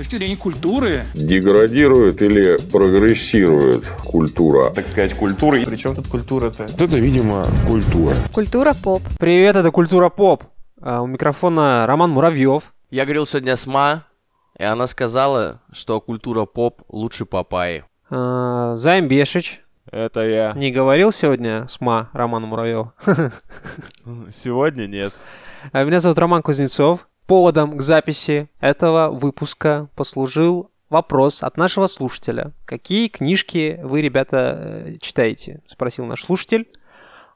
точки зрения культуры. Деградирует или прогрессирует культура? Так сказать, культура. Причем тут культура-то? Это, видимо, культура. Культура поп. Привет, это Культура Поп. А, у микрофона Роман Муравьев. Я говорил сегодня с Ма, и она сказала, что культура поп лучше папайи. А, Займ Бешич. Это я. Не говорил сегодня с Ма Романа Муравьева. Сегодня нет. А, Меня зовут Роман Кузнецов. Поводом к записи этого выпуска послужил вопрос от нашего слушателя. Какие книжки вы, ребята, э, читаете? Спросил наш слушатель.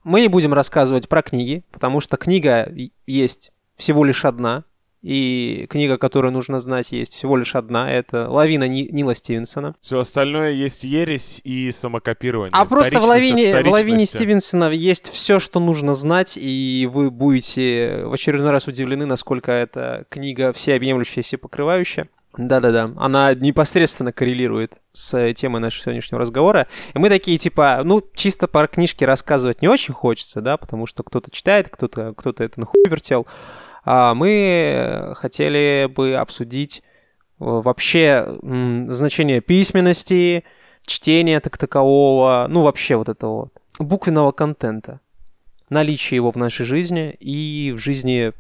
Мы не будем рассказывать про книги, потому что книга есть всего лишь одна. И книга, которую нужно знать, есть всего лишь одна. Это «Лавина» Ни- Нила Стивенсона. Все остальное есть ересь и самокопирование. А просто в лавине, в лавине. Стивенсона есть все, что нужно знать, и вы будете в очередной раз удивлены, насколько эта книга всеобъемлющая, всепокрывающая. Да-да-да, она непосредственно коррелирует с темой нашего сегодняшнего разговора. И мы такие, типа, ну, чисто про книжки рассказывать не очень хочется, да, потому что кто-то читает, кто-то кто это на хуй вертел. А мы хотели бы обсудить э, вообще значение письменности, чтения так такового, ну вообще вот этого буквенного контента, наличие его в нашей жизни и в жизни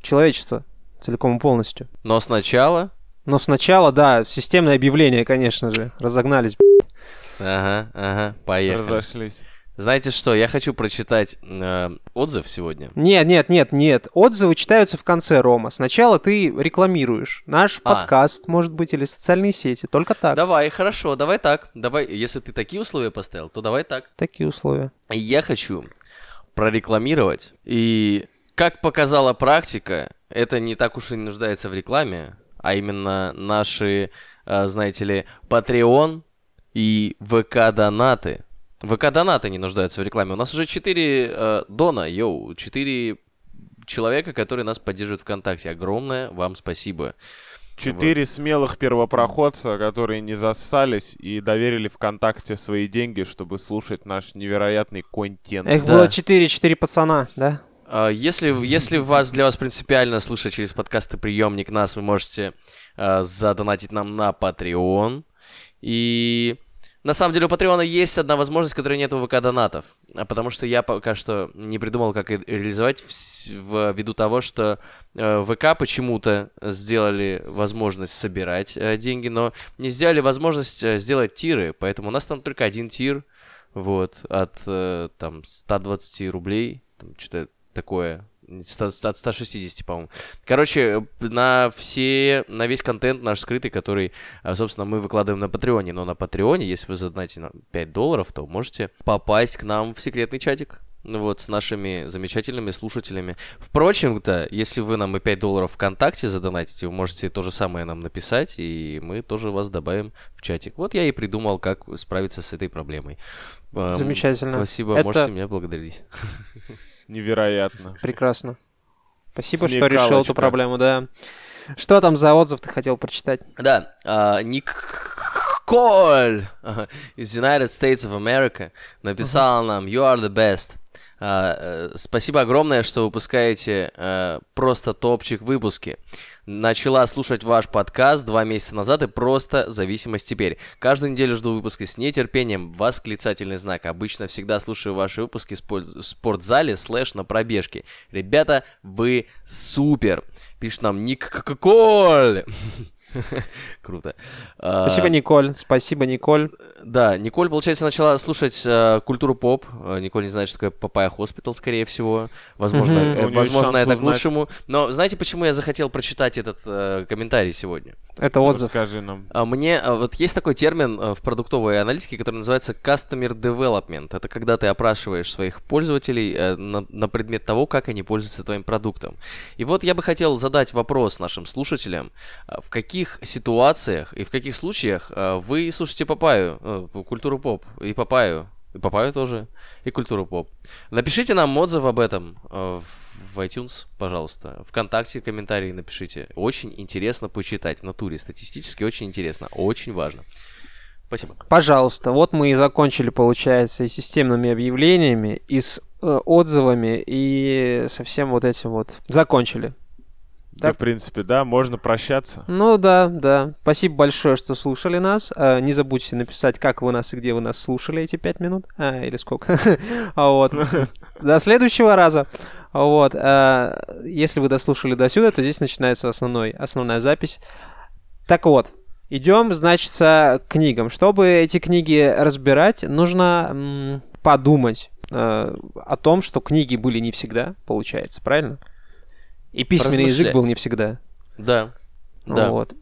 человечества целиком и полностью. Но сначала... Но сначала, да, системное объявление, конечно же, разогнались. Ага, ага, поехали. Разошлись. Знаете что, я хочу прочитать э, отзыв сегодня. Нет, нет, нет, нет. Отзывы читаются в конце, Рома. Сначала ты рекламируешь наш А. подкаст, может быть, или социальные сети. Только так. Давай, хорошо, давай так. Давай, если ты такие условия поставил, то давай так. Такие условия. Я хочу прорекламировать. И как показала практика, это не так уж и не нуждается в рекламе, а именно наши, э, знаете ли, Patreon и ВК-донаты. ВК-донаты не нуждаются в рекламе. У нас уже 4 дона, йоу, 4 человека, которые нас поддерживают ВКонтакте. Огромное вам спасибо. Четыре смелых первопроходца, которые не зассались и доверили ВКонтакте свои деньги, чтобы слушать наш невероятный контент. Их Да. было 4-4 пацана, да? А, Если, если вас, для вас принципиально слушать через подкасты приемник нас, вы можете а, задонатить нам на Patreon. И на самом деле у Патреона есть одна возможность, которой нет у ВК донатов. А Потому что я пока что не придумал, как реализовать ввиду того, что э, ВК почему-то сделали возможность собирать э, деньги, но не сделали возможность э, сделать тиры. Поэтому у нас там только один тир. Вот, от э, там 120 рублей, там что-то такое, 100 от 160, по-моему. Короче, на все, на весь контент наш скрытый, который, а, собственно, мы выкладываем на Патреоне. Но на Патреоне, если вы задонатите нам 5 долларов, то можете попасть к нам в секретный чатик. Ну Вот, с нашими замечательными слушателями. Впрочем-то, если вы нам и 5 долларов ВКонтакте задонатите, вы можете то же самое нам написать, и мы тоже вас добавим в чатик. Вот я и придумал, как справиться с этой проблемой. Эм, Замечательно. Спасибо, Это- можете меня благодарить. Невероятно. Прекрасно. Спасибо, что решил эту проблему, да. Что там за отзыв ты хотел прочитать? Да, а, Николь ага, из United States of America написал нам You are the best. А, э, спасибо огромное, что выпускаете э, просто топчик выпуски. Начала слушать ваш подкаст два месяца назад и просто зависимость теперь. Каждую неделю жду выпуски с нетерпением. Восклицательный знак. Обычно всегда слушаю ваши выпуски в спо- в спортзале слэш на пробежке. Ребята, вы супер. Пишет нам Николь. Круто. А, Спасибо, Николь. Спасибо, Николь. да, Николь, получается, начала слушать э, культуру поп. Э, Николь не знает, что такое Papaya Hospital, скорее всего. Возможно, э, У неё есть возможно это к узнать. лучшему. Но знаете, почему я захотел прочитать этот э, комментарий сегодня? Это отзыв. Скажи нам. А Мне а, вот есть такой термин в продуктовой аналитике, который называется Customer Development. Это когда ты опрашиваешь своих пользователей на, на предмет того, как они пользуются твоим продуктом. И вот я бы хотел задать вопрос нашим слушателям. А В каких ситуациях и в каких случаях э, вы слушаете Папаю, э, культуру поп, и Папаю, и Папаю тоже, и культуру поп? Напишите нам отзыв об этом э, в iTunes, пожалуйста. Вконтакте комментарии напишите. Очень интересно почитать в натуре. Статистически очень интересно. Очень важно. Спасибо. Пожалуйста, вот мы и закончили, получается, и системными объявлениями, и с э, отзывами, и со всем вот этим вот. Закончили. И, Так. в принципе, да, можно прощаться. Ну да, да. Спасибо большое, что слушали нас. А, Не забудьте написать, как вы нас и где вы нас слушали эти пять минут. А, или сколько. А Вот. До следующего раза. Вот. а, Если вы дослушали до сюда, то здесь начинается основной, основная запись. Так вот, идем, значит, к книгам. Чтобы эти книги разбирать, нужно подумать э, о том, что книги были не всегда, получается, правильно? И письменный язык был не всегда. Да. Да. Вот.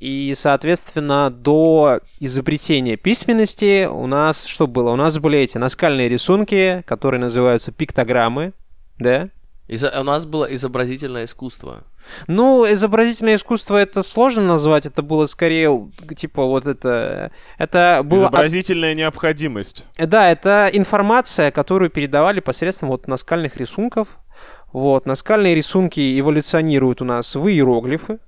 И, соответственно, до изобретения письменности у нас что было? У нас были эти наскальные рисунки, которые называются пиктограммы, да? Изо- У нас было изобразительное искусство. Ну, изобразительное искусство это сложно назвать, это было скорее, типа, вот это... Это было... от- Изобразительная необходимость. Да, это информация, которую передавали посредством вот наскальных рисунков. Вот, наскальные рисунки эволюционируют у нас в иероглифы,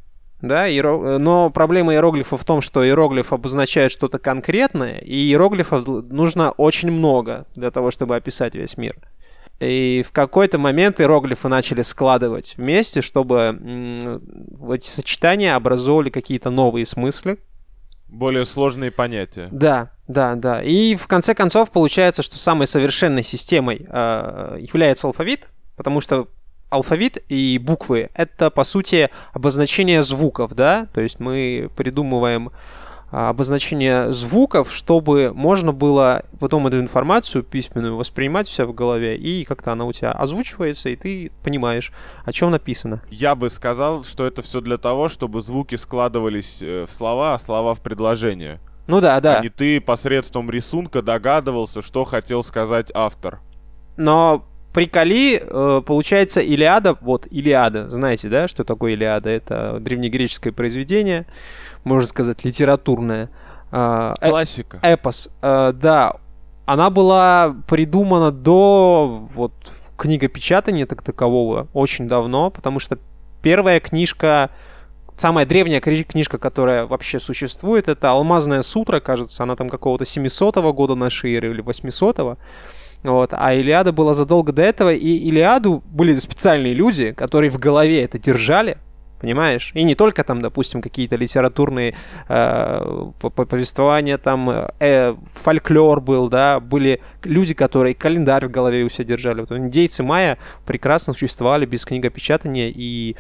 да, иеро- но проблема иероглифа в том, что иероглиф обозначает что-то конкретное, и иероглифов нужно очень много для того, чтобы описать весь мир. И в какой-то момент иероглифы начали складывать вместе, чтобы эти сочетания образовывали какие-то новые смыслы, Более сложные понятия. да, да, да. И в конце концов получается, что самой совершенной системой э, является алфавит, потому что алфавит и буквы это по сути обозначение звуков, да, то есть мы придумываем а, обозначение звуков, чтобы можно было потом эту информацию письменную воспринимать у себя в голове, и как-то она у тебя озвучивается, и ты понимаешь, о чем написано. Я бы сказал, что это все для того, чтобы звуки складывались э, в слова, а слова в предложения. Ну да, да. А не ты посредством рисунка догадывался, что хотел сказать автор. Но при Кали, э, получается, Илиада, вот Илиада, знаете, да, что такое Илиада? Это древнегреческое произведение, можно сказать, литературное. А, э- Классика. эпос, э, да, она была придумана до вот книгопечатания так такового очень давно, потому что первая книжка, самая древняя книжка, которая вообще существует, это «Алмазная сутра», кажется, она там какого-то 700 года нашей эры или 800 вот, а Илиада была задолго до этого, и Илиаду были специальные люди, которые в голове это держали, понимаешь? И не только там, допустим, какие-то литературные э, по- по- повествования, там э, фольклор был, да, были люди, которые календарь в голове у себя держали. Вот индейцы майя прекрасно существовали без книгопечатания и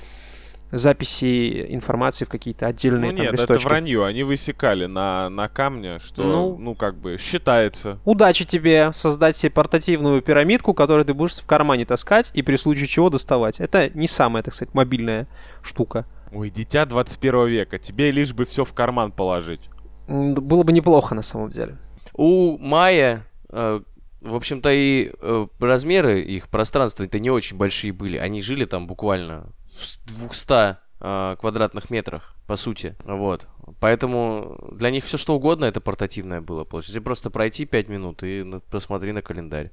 записи информации в какие-то отдельные Ну там нет, это листочки. вранье. Они высекали на, на камне, что, Ну. ну, как бы, считается. Удачи тебе создать себе портативную пирамидку, которую ты будешь в кармане таскать и при случае чего доставать. Это не самая, так сказать, мобильная штука. Ой, дитя 21 века, тебе лишь бы все в карман положить. Было бы неплохо на самом деле. У Майя, э, в общем-то, и э, размеры их пространства-то не очень большие были. Они жили там буквально 200 э, квадратных метрах, по сути. Вот. Поэтому для них все что угодно это портативное было. Получается, просто пройти 5 минут и посмотри на календарь.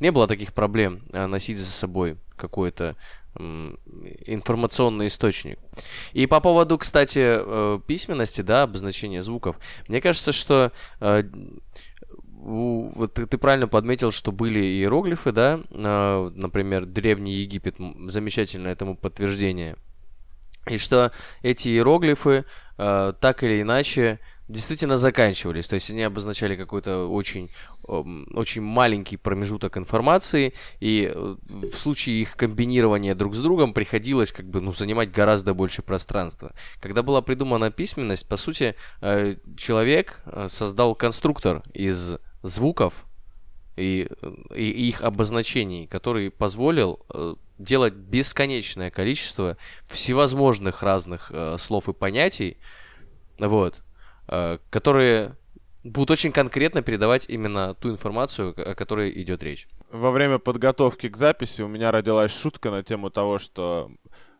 Не было таких проблем э, носить за собой какой-то информационный источник. И по поводу, кстати, э, письменности, да, обозначения звуков, мне кажется, что э, вот ты, правильно подметил, что были иероглифы, да, э, например, Древний Египет, замечательное этому подтверждение. И что эти иероглифы э, так или иначе действительно заканчивались. То есть они обозначали какой-то очень, очень маленький промежуток информации, и э, в случае их комбинирования друг с другом приходилось как бы ну, занимать гораздо больше пространства. Когда была придумана письменность, по сути, э, человек э, создал конструктор из звуков и, и их обозначений, который позволил э, делать бесконечное количество всевозможных разных э, слов и понятий, вот, э, которые будут очень конкретно передавать именно ту информацию, о которой идет речь. Во время подготовки к записи у меня родилась шутка на тему того, что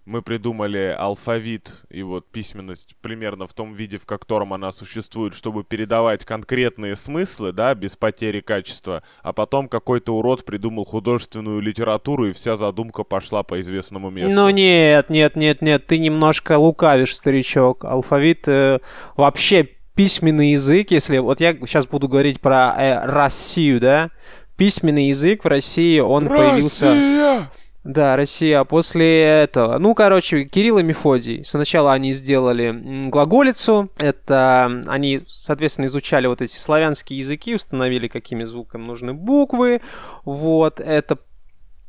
мы придумали алфавит и вот письменность примерно в том виде, в котором она существует, чтобы передавать конкретные смыслы, да, без потери качества, а потом какой-то урод придумал художественную литературу, и вся задумка пошла по известному месту. Ну нет, нет, нет, нет, ты немножко лукавишь, старичок. Алфавит э, вообще письменный язык, если вот я сейчас буду говорить про э, Россию, да, письменный язык в России, он появился... Да, Россия. А после этого, ну, короче, Кирилл и Мефодий. Сначала они сделали глаголицу. Это они, соответственно, изучали вот эти славянские языки, установили, какими звуками нужны буквы. Вот, это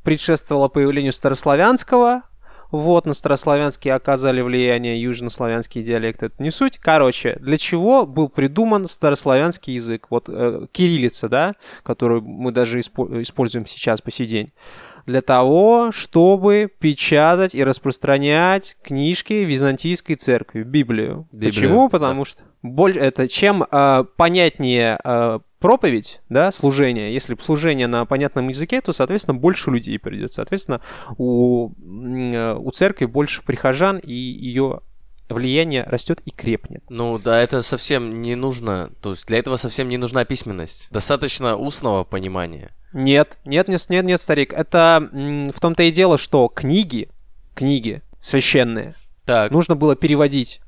предшествовало появлению старославянского. Вот, на старославянский оказали влияние южнославянские диалекты, это не суть. Короче, для чего был придуман старославянский язык? Вот э, кириллица, да, которую мы даже испо- используем сейчас по сей день для того, чтобы печатать и распространять книжки Византийской церкви, Библию. Библию, Почему? Потому что боль... это чем э, понятнее э, проповедь, да, служение, если служение на понятном языке, то, соответственно, больше людей придет. Соответственно, у, у церкви больше прихожан, и ее влияние растет и крепнет. Ну да, это совсем не нужно. То есть для этого совсем не нужна письменность. Достаточно устного понимания. Нет, нет, нет, нет, нет, старик. Это в том-то и дело, что книги, книги священные, Так, нужно было переводить.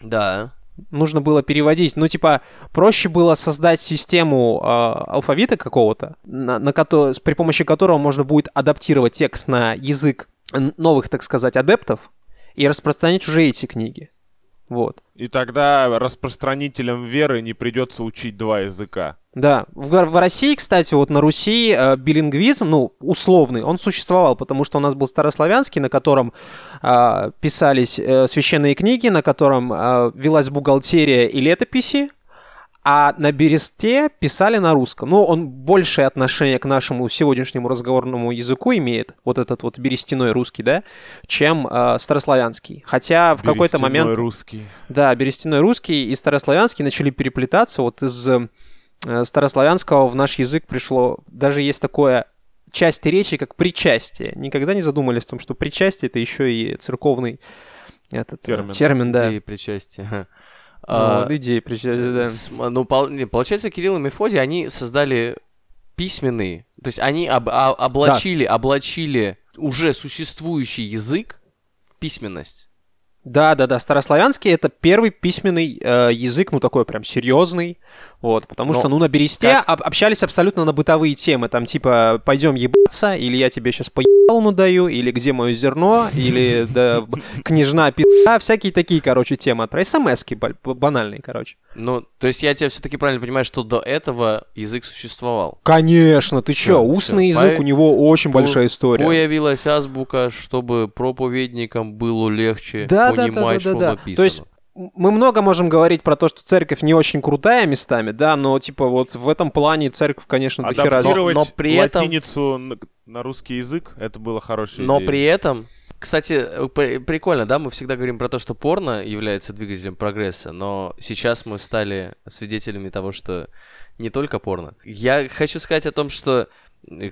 да. Нужно было переводить. Ну, типа, проще было создать систему э, алфавита какого-то, на, на кото- при помощи которого можно будет адаптировать текст на язык новых, так сказать, адептов и распространять уже эти книги. Вот. И тогда распространителям веры не придется учить два языка. Да, в, в России, кстати, вот на Руси э, билингвизм, ну, условный, он существовал, потому что у нас был старославянский, на котором э, писались э, священные книги, на котором э, велась бухгалтерия и летописи, а на бересте писали на русском. Ну, он большее отношение к нашему сегодняшнему разговорному языку имеет, вот этот вот берестяной русский, да, чем э, старославянский. Хотя в какой-то момент... русский. Да, берестяной русский и старославянский начали переплетаться. Вот из э, старославянского в наш язык пришло... Даже есть такое часть речи, как причастие. Никогда не задумались о том, что причастие — это еще и церковный этот, э, Термин. термин да. Идеи причастия. Ну, А, идея причастия, да. с- Ну, пол- получается, Кирилл и Мефодий, они создали письменный, то есть они об- а- облачили, облачили уже существующий язык письменность. Да, да, да. Старославянский это первый письменный э, язык, ну такой прям серьезный. Вот, потому Но что, ну, на бересте как- об- общались абсолютно на бытовые темы. Там типа пойдем ебаться, или я тебе сейчас по ебалу даю, или где мое зерно, или да, княжна пи***а, всякие такие, короче, темы. Смс-ки ба- банальные, короче. Ну, то есть я тебя все-таки правильно понимаю, что до этого язык существовал. Конечно, ты Всё, чё, устный всё. язык, По- у него очень по- большая история. Появилась азбука, чтобы проповедникам было легче Да, да, да, понимать, да, да, что да. написано. То есть мы много можем говорить про то, что церковь не очень крутая местами, да, но типа вот в этом плане церковь, конечно, до хера Адаптировать Но при этом- латиницу на, на русский язык, это было хорошее Но при этом, кстати, э, при- прикольно, да, мы всегда говорим про то, что порно является двигателем прогресса, но сейчас мы стали свидетелями того, что не только порно. Я хочу сказать о том, что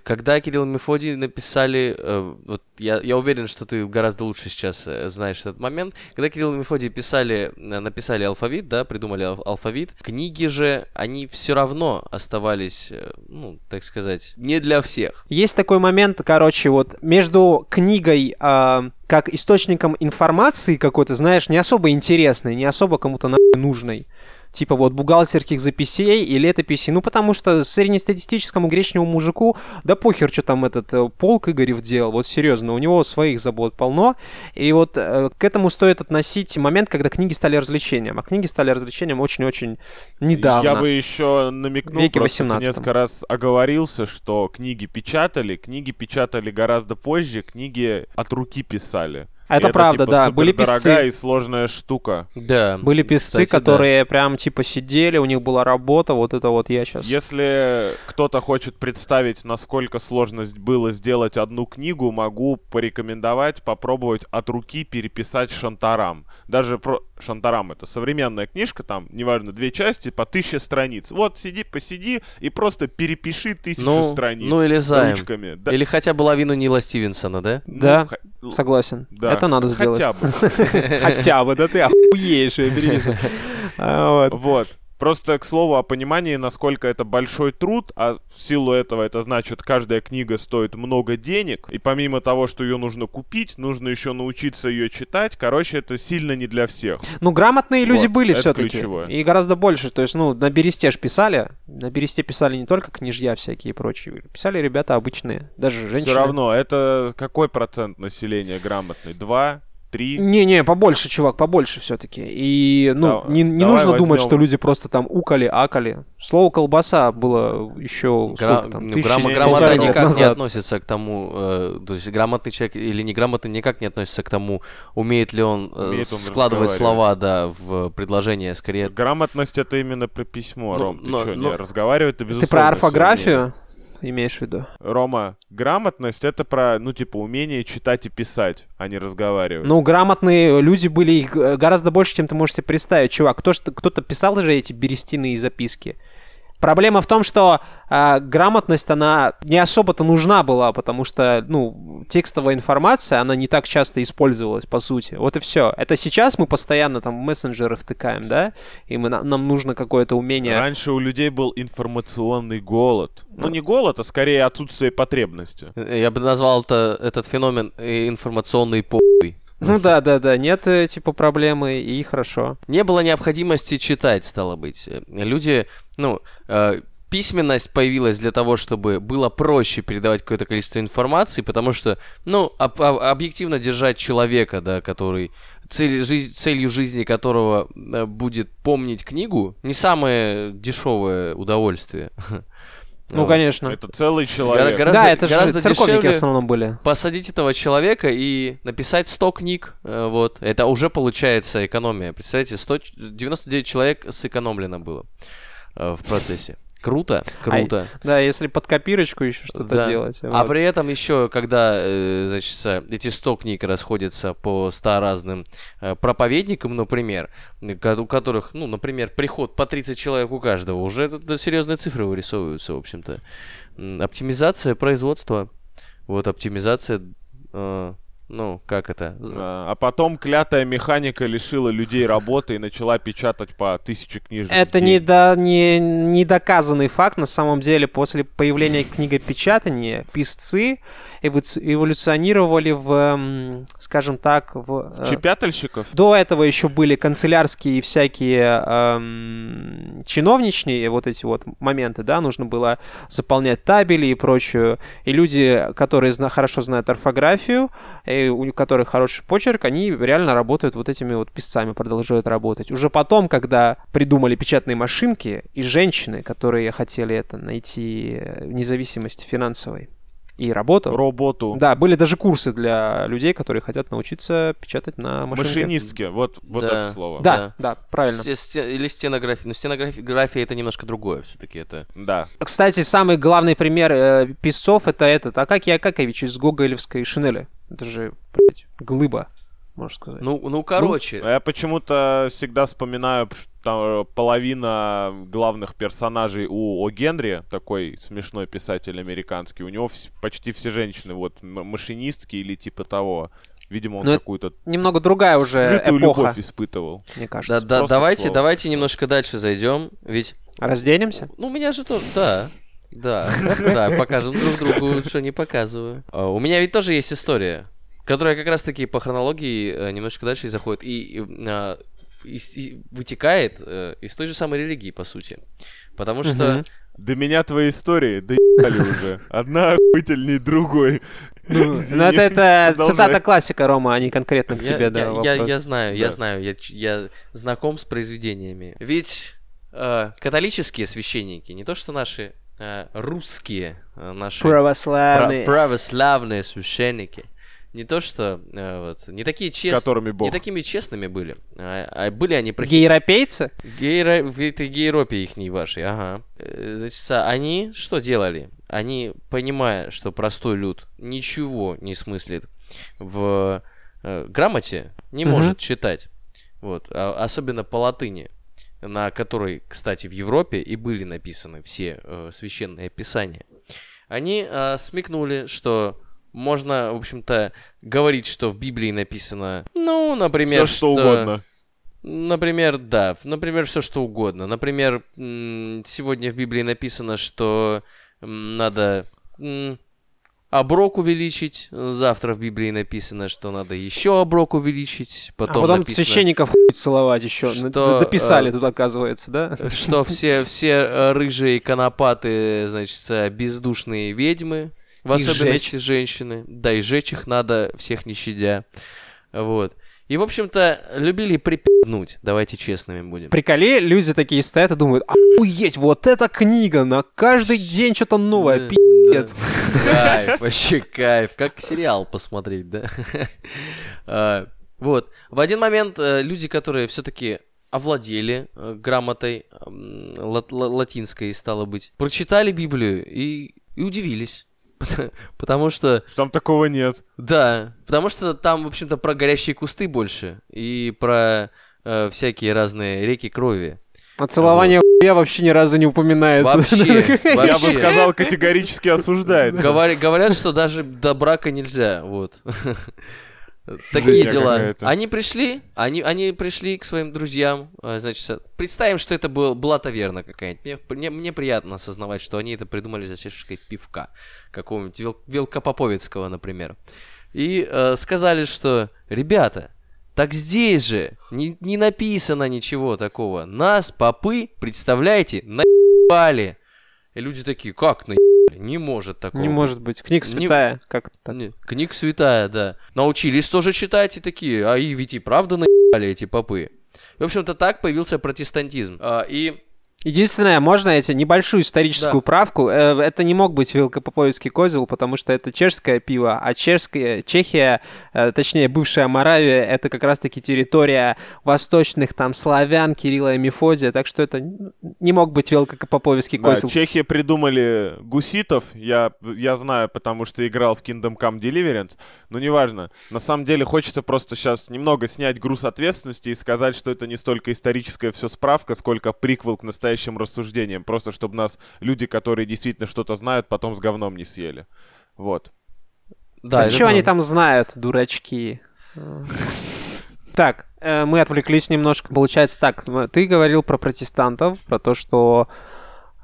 когда Кирилл и Мефодий написали, э, вот я, я уверен, что ты гораздо лучше сейчас э, знаешь этот момент, когда Кирилл и Мефодий писали, э, написали алфавит, да, придумали ал- алфавит, книги же, они все равно оставались, э, ну, так сказать, не для всех. Есть такой момент, короче, вот между книгой а, как источником информации какой-то, знаешь, не особо интересной, не особо кому-то нахуй нужной. Типа вот бухгалтерских записей и летописей. Ну, потому что среднестатистическому гречневому мужику, да похер, что там этот э, полк Игорев делал. Вот серьезно, у него своих забот полно. И вот э, к этому стоит относить момент, когда книги стали развлечением. А книги стали развлечением очень-очень недавно. Я бы еще намекнул, Веке просто ты 18. несколько раз оговорился, что книги печатали, книги печатали гораздо позже, книги от руки писали. А это правда, типа, да. Были писцы. и сложная штука. Да. Были писцы, кстати, да. которые прям типа сидели, у них была работа, вот это вот я сейчас. Если кто-то хочет представить, насколько сложность было сделать одну книгу, могу порекомендовать попробовать от руки переписать Шантарам. Даже про Шантарам это современная книжка, там, неважно, две части по тысяче страниц. Вот сиди, посиди и просто перепиши тысячу Ну, страниц ну или займ. ручками. Да, Или хотя бы лавину Нила Стивенсона, да? ну, Да. х- л- Согласен. да, Это надо сделать. Хотя бы. Хотя бы, да ты охуеешь. А, вот. Просто, к слову, о понимании, насколько это большой труд, а в силу этого это значит, каждая книга стоит много денег, и помимо того, что ее нужно купить, нужно еще научиться ее читать. Короче, это сильно не для всех. Ну, грамотные люди Вот, были все-таки. И гораздо больше. То есть, ну, на бересте ж писали. На бересте писали не только книжья всякие и прочие. Писали ребята обычные. Даже женщины. Все равно, это какой процент населения грамотный? Два? Три? Не-не, побольше, чувак, побольше все-таки. И, ну, Да- не, не нужно думать, возьмем- что люди просто там укали, акали. Слово колбаса было еще Гра- сколько там, ну, тысячи, не- грамота никак не назад. относится к тому, э, то есть грамотный человек или неграмотный никак не относится к тому, умеет ли он, э, Умеет он складывать разговаривать. слова, да, в предложение, скорее. Грамотность это именно про письмо, Ну, Ром. Ты но- что, но- не разговаривать-то Ты безусловно про сложнее. орфографию имеешь в виду? Рома, грамотность это про, ну, типа, умение читать и писать, а не разговаривать. Ну, грамотные люди были их э, гораздо больше, чем ты можешь себе представить. Чувак, кто кто-то писал же эти берестяные записки. Проблема в том, что а, грамотность, она не особо-то нужна была, потому что, ну, текстовая информация, она не так часто использовалась, по сути. Вот и все. Это сейчас мы постоянно там мессенджеры втыкаем, да? И мы, на- нам нужно какое-то умение... Раньше у людей был информационный голод. Ну, не голод, а скорее отсутствие потребности. Э, Я бы назвал это, этот феномен э, информационный похуй. Ну да, да, да, нет э, типа проблемы, и хорошо. Не было необходимости читать, стало быть. Люди, ну, э, письменность появилась для того, чтобы было проще передавать какое-то количество информации, потому что, ну, об- об- объективно держать человека, да, который цель, жизнь- целью жизни которого э, будет помнить книгу, не самое дешевое удовольствие. Ну, Вот. конечно. Это целый человек. Гораздо- да, это же гораздо церковники дешевле в основном были. посадить этого человека и написать 100 книг, э, вот, это уже получается экономия. Представляете, 100, ч- 99 человек сэкономлено было э, в процессе. Круто, круто. Да, если под копирочку еще что-то Да. делать. А вот. при этом еще, когда, э, значит, эти 100 книг расходятся по 100 разным э, проповедникам, например, у которых, ну, например, приход по 30 человек у каждого, уже тут серьезные цифры вырисовываются, в общем-то. Оптимизация производства, вот, оптимизация, э, ну, как это? А а потом клятая механика лишила людей работы и начала печатать по тысяче книжек. Это не, до, не, не доказанный факт. На самом деле, после появления книгопечатания писцы эволюционировали в, скажем так, в... э, Чепятальщиков? До этого еще были канцелярские и всякие эм, чиновничные вот эти вот моменты, да, нужно было заполнять табели и прочую. И люди, которые зна- хорошо знают орфографию, и у которых хороший почерк, они реально работают вот этими вот писцами, продолжают работать. Уже потом, когда придумали печатные машинки, и женщины, которые хотели это найти э, независимость финансовой и работу, Роботу. да, были даже курсы для людей, которые хотят научиться печатать на машинке. Машинистки. Вот, вот Да. это слово. Да, да, правильно. Сте- сте- Или стенография. Но стенография это немножко другое все-таки. Это... Да. Кстати, самый главный пример э, писцов это этот Акакий Акакович из Гоголевской шинели. Это же, блядь, глыба, можно сказать. Ну, ну, короче. А Я почему-то всегда вспоминаю, что там э, половина главных персонажей у О. Генри, такой смешной писатель американский, у него вс- почти все женщины, вот, м- машинистки или типа того. Видимо, он Ну, это какую-то Немного другая уже эпоха, любовь испытывал. мне Да, кажется. да, просто давайте, слово. давайте немножко дальше зайдем. Ведь, Разденемся? ну, у меня же тоже, да, да, да, покажем друг другу, что не показываю. А, У меня ведь тоже есть история, которая как раз-таки по хронологии э, немножко дальше и заходит. И, и, а, и вытекает э, из той же самой религии, по сути. Потому что... До меня твои истории доебали уже. Одна охуительней другой. Ну, это, это Продолжай. цитата классика, Рома, а не конкретно к тебе, да, я, я, знаю, я Да. знаю, я, я знаком с произведениями. Ведь э, католические священники, не то что наши э, русские, э, наши пра- Православный. православные священники, не то что э, вот, не такие честные, Которыми бог. не такими честными были, а, а были они про Гейропейцы? Гейро... В этой гейропе их не вашей, ага. Э, Значит, они что делали? Они, понимая, что простой люд ничего не смыслит в э, грамоте, не Мгм. может читать, вот, а- особенно по латыни, на которой, кстати, в Европе и были написаны все э, священные писания, они э, смекнули, что можно, в общем-то, говорить, что в Библии написано, ну, например, Все что угодно. Например, да. Например, все что угодно. Например, сегодня в Библии написано, что надо оброк увеличить. Завтра в Библии написано, что надо еще оброк увеличить. А Потом, потом написано, священников хуй целовать еще. что, Дописали э, тут, оказывается, да? что все, все э, рыжие конопаты, значит, бездушные ведьмы, в Их особенности женщины. Да, и сжечь их надо, всех не щадя. Вот. И, в общем-то, любили припнуть, давайте честными будем. Приколе, люди такие стоят и думают, охуеть, вот эта книга, на каждый день что-то новое, Да, пи***ц. да. Кайф, вообще кайф. Как сериал посмотреть, да? А, Вот. В один момент э, люди, которые все-таки овладели э, грамотой латинской, стало быть, прочитали Библию и, и удивились. Потому что, Там такого нет. да, потому что там, в общем-то, про горящие кусты больше и про э, всякие разные реки крови. А целование хуя вообще ни разу не упоминается. Вообще, Я бы вообще. сказал, категорически осуждается. Говори- говорят, что даже до брака нельзя, вот. Такие дела. Они пришли, они, они пришли к своим друзьям, а, значит, представим, что это был, была таверна какая-нибудь. Мне, мне, мне приятно осознавать, что они это придумали за чашечкой пивка, какого-нибудь вел, Велкопоповицкого, например. И э, сказали, что, ребята, так здесь же не, не написано ничего такого. Нас, попы, представляете, наебали. И люди такие, как наебали? Не может такого. Не быть». может быть. Книга Не- святая. Как то так? Не, книг святая, да. Научились тоже читать и такие, а и ведь и правда наебали эти попы. И, в общем-то, так появился протестантизм. А, и Единственное, можно эти небольшую историческую Да. правку. Э, Это не мог быть Велкопоповицкий козел, потому что это чешское пиво, а чешская, Чехия, э, точнее бывшая Моравия, это как раз-таки территория восточных там славян, Кирилла и Мефодия, так что это не мог быть Велкопоповицкий Да, козел. чехи придумали гуситов, я, я знаю, потому что играл в Kingdom Come Deliverance, но неважно. На самом деле хочется просто сейчас немного снять груз ответственности и сказать, что это не столько историческая все справка, сколько приквел к настоящим рассуждениям, просто чтобы нас люди, которые действительно что-то знают, потом с говном не съели. Вот. да, а это что они правда. там знают, дурачки? Так, э, мы отвлеклись немножко. Получается так, ты говорил про протестантов, про то, что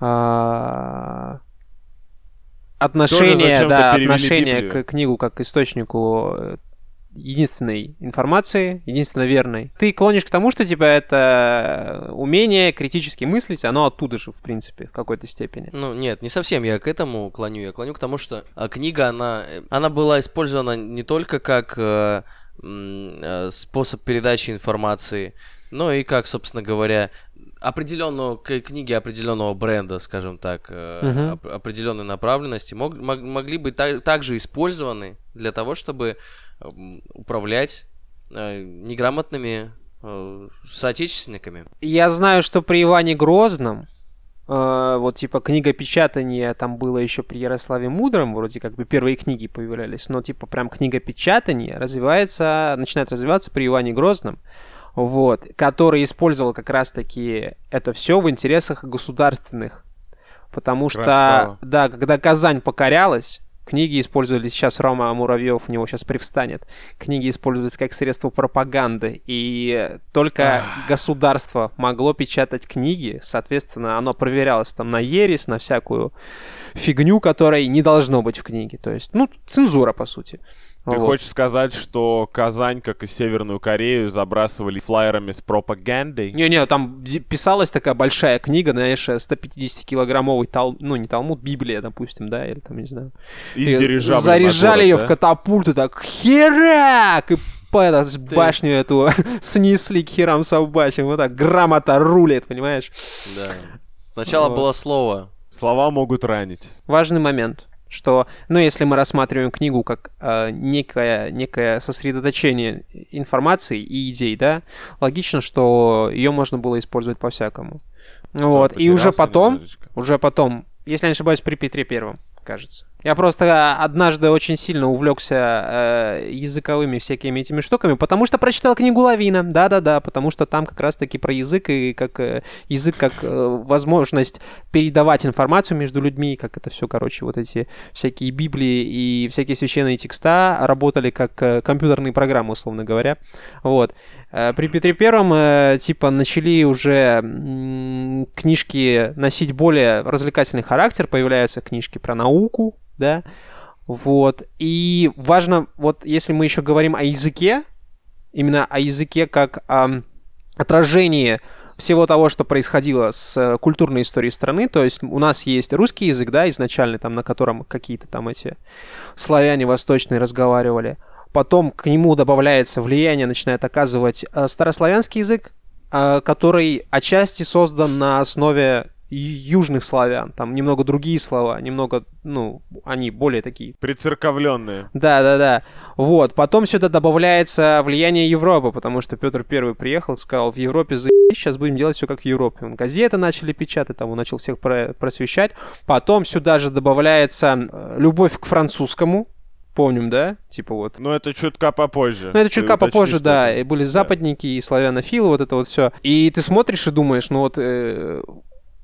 а, отношение, да, отношение Библию. к книгу как к источнику э, единственной информации, единственно верной. Ты клонишь к тому, что типа это умение критически мыслить, оно оттуда же, в принципе, в какой-то степени. Ну, нет, не совсем я к этому клоню. Я клоню к тому, что а, книга, она, э, она была использована не только как э, э, способ передачи информации, но и как, собственно говоря, определенного книги определенного бренда, скажем так, э, оп- определенной направленности мог- мог- могли быть та- также использованы для того, чтобы управлять э, неграмотными э, соотечественниками. Я знаю, что при Иване Грозном, э, вот типа книга печатания там было еще при Ярославе Мудром, вроде как бы первые книги появлялись, но типа прям книга печатания развивается, начинает развиваться при Иване Грозном, вот, который использовал как раз-таки это все в интересах государственных. Потому что, Красава. да, когда Казань покорялась, книги использовались, сейчас Рома Муравьев у него сейчас привстанет, книги использовались как средство пропаганды, и только государство могло печатать книги, соответственно, оно проверялось там на ересь, на всякую фигню, которой не должно быть в книге. То есть, ну, цензура, по сути. Ты Вот. хочешь сказать, что Казань, как и Северную Корею, забрасывали флайерами с пропагандой? Не-не, там писалась такая большая книга, знаешь, 150-килограммовый тал... ну не талмуд, Библия, допустим, да, или там, не знаю. Из дирижабля на Заряжали город, ее да? в катапульту, так херак! И по это, с башню эту снесли к херам собачьим, вот так грамота рулит, понимаешь? Да. Сначала Вот. было слово. Слова могут ранить. Важный момент, что, ну, если мы рассматриваем книгу как э, некое, некое сосредоточение информации и идей, да, логично, что ее можно было использовать по-всякому. Вот, и уже потом, немножечко. уже потом, если я не ошибаюсь, при Петре Первом, кажется. Я просто однажды очень сильно увлекся э, языковыми всякими этими штуками, потому что прочитал книгу Лавина. Да-да-да, потому что там как раз-таки про язык и как э, язык как э, возможность передавать информацию между людьми, как это все, короче, вот эти всякие Библии и всякие священные текста работали как э, компьютерные программы, условно говоря. Вот. Э, при Петре Первом, э, типа, начали уже м- книжки носить более развлекательный характер, появляются книжки про науку, да, вот, и важно, вот если мы еще говорим о языке, именно о языке как о отражении всего того, что происходило с э, культурной историей страны, то есть у нас есть русский язык, да, изначальный, там, на котором какие-то там эти славяне восточные разговаривали, потом к нему добавляется влияние, начинает оказывать э, старославянский язык, э, который отчасти создан на основе южных славян. Там немного другие слова, немного, ну, они более такие... Прицерковленные. Да, да, да. Вот. Потом сюда добавляется влияние Европы, потому что Петр Первый приехал, сказал, в Европе за сейчас будем делать все как в Европе. Он газеты начали печатать, там он начал всех про просвещать. Потом сюда же добавляется э, любовь к французскому, Помним, да? Типа вот. Но это чутка попозже. Ну, это чутка попозже, да. И были западники, и славянофилы, вот это вот все. И ты смотришь и думаешь, ну вот э,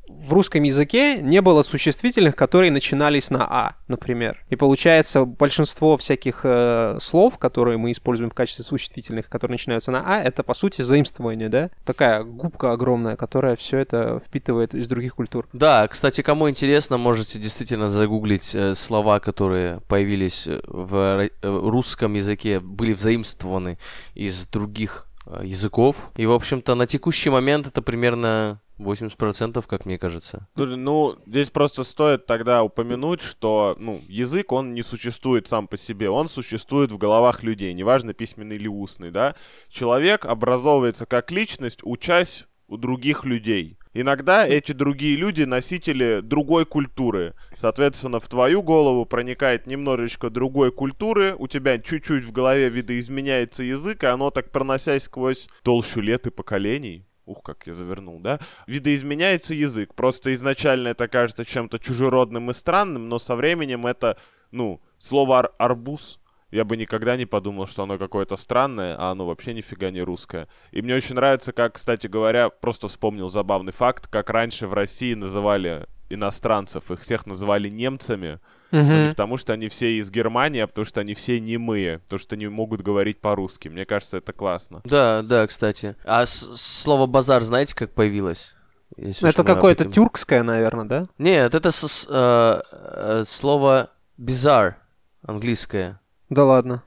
в русском языке не было существительных, которые начинались на «а», например. И получается, большинство всяких э, слов, которые мы используем в качестве существительных, которые начинаются на «а», это, по сути, заимствование, да? Такая губка огромная, которая все это впитывает из других культур. Да, кстати, кому интересно, можете действительно загуглить э, слова, которые появились в э, русском языке, были взаимствованы из других э, языков. И, в общем-то, на текущий момент это примерно 80%, как мне кажется. Ну, здесь просто стоит тогда упомянуть, что ну, язык, он не существует сам по себе, он существует в головах людей, неважно, письменный или устный, да. Человек образовывается как личность, учась у других людей. Иногда эти другие люди носители другой культуры. Соответственно, в твою голову проникает немножечко другой культуры, у тебя чуть-чуть в голове видоизменяется язык, и оно так проносясь сквозь толщу лет и поколений, Ух, как я завернул, да? Видоизменяется язык. Просто изначально это кажется чем-то чужеродным и странным, но со временем это, ну, слово ар арбуз. Я бы никогда не подумал, что оно какое-то странное, а оно вообще нифига не русское. И мне очень нравится, как, кстати говоря, просто вспомнил забавный факт, как раньше в России называли иностранцев, их всех называли немцами, Угу. Не потому что они все из Германии, а потому что они все немые, потому что не могут говорить по-русски. Мне кажется, это классно. Да, да, кстати. А слово базар знаете, как появилось? Если это какое-то этим... тюркское, наверное, да? Нет, это с, э, э, слово bizarre английское. Да ладно.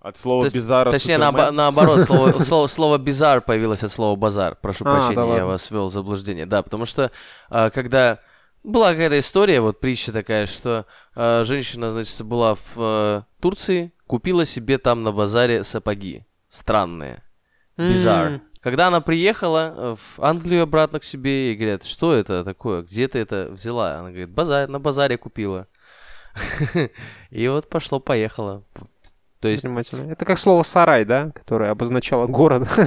От слова бизара Точнее, наоб- наоборот, слово, слово, слово бизар появилось от слова базар. Прошу а, прощения, да я вас ввел в заблуждение. Да, потому что э, когда была какая-то история, вот притча такая, что э, женщина, значит, была в э, Турции, купила себе там на базаре сапоги. Странные. Бизар. Mm. Когда она приехала э, в Англию обратно к себе, и говорят, что это такое, где ты это взяла? Она говорит, базар, на базаре купила. И вот пошло-поехало. То есть... Это как слово «сарай», да? Которое обозначало город.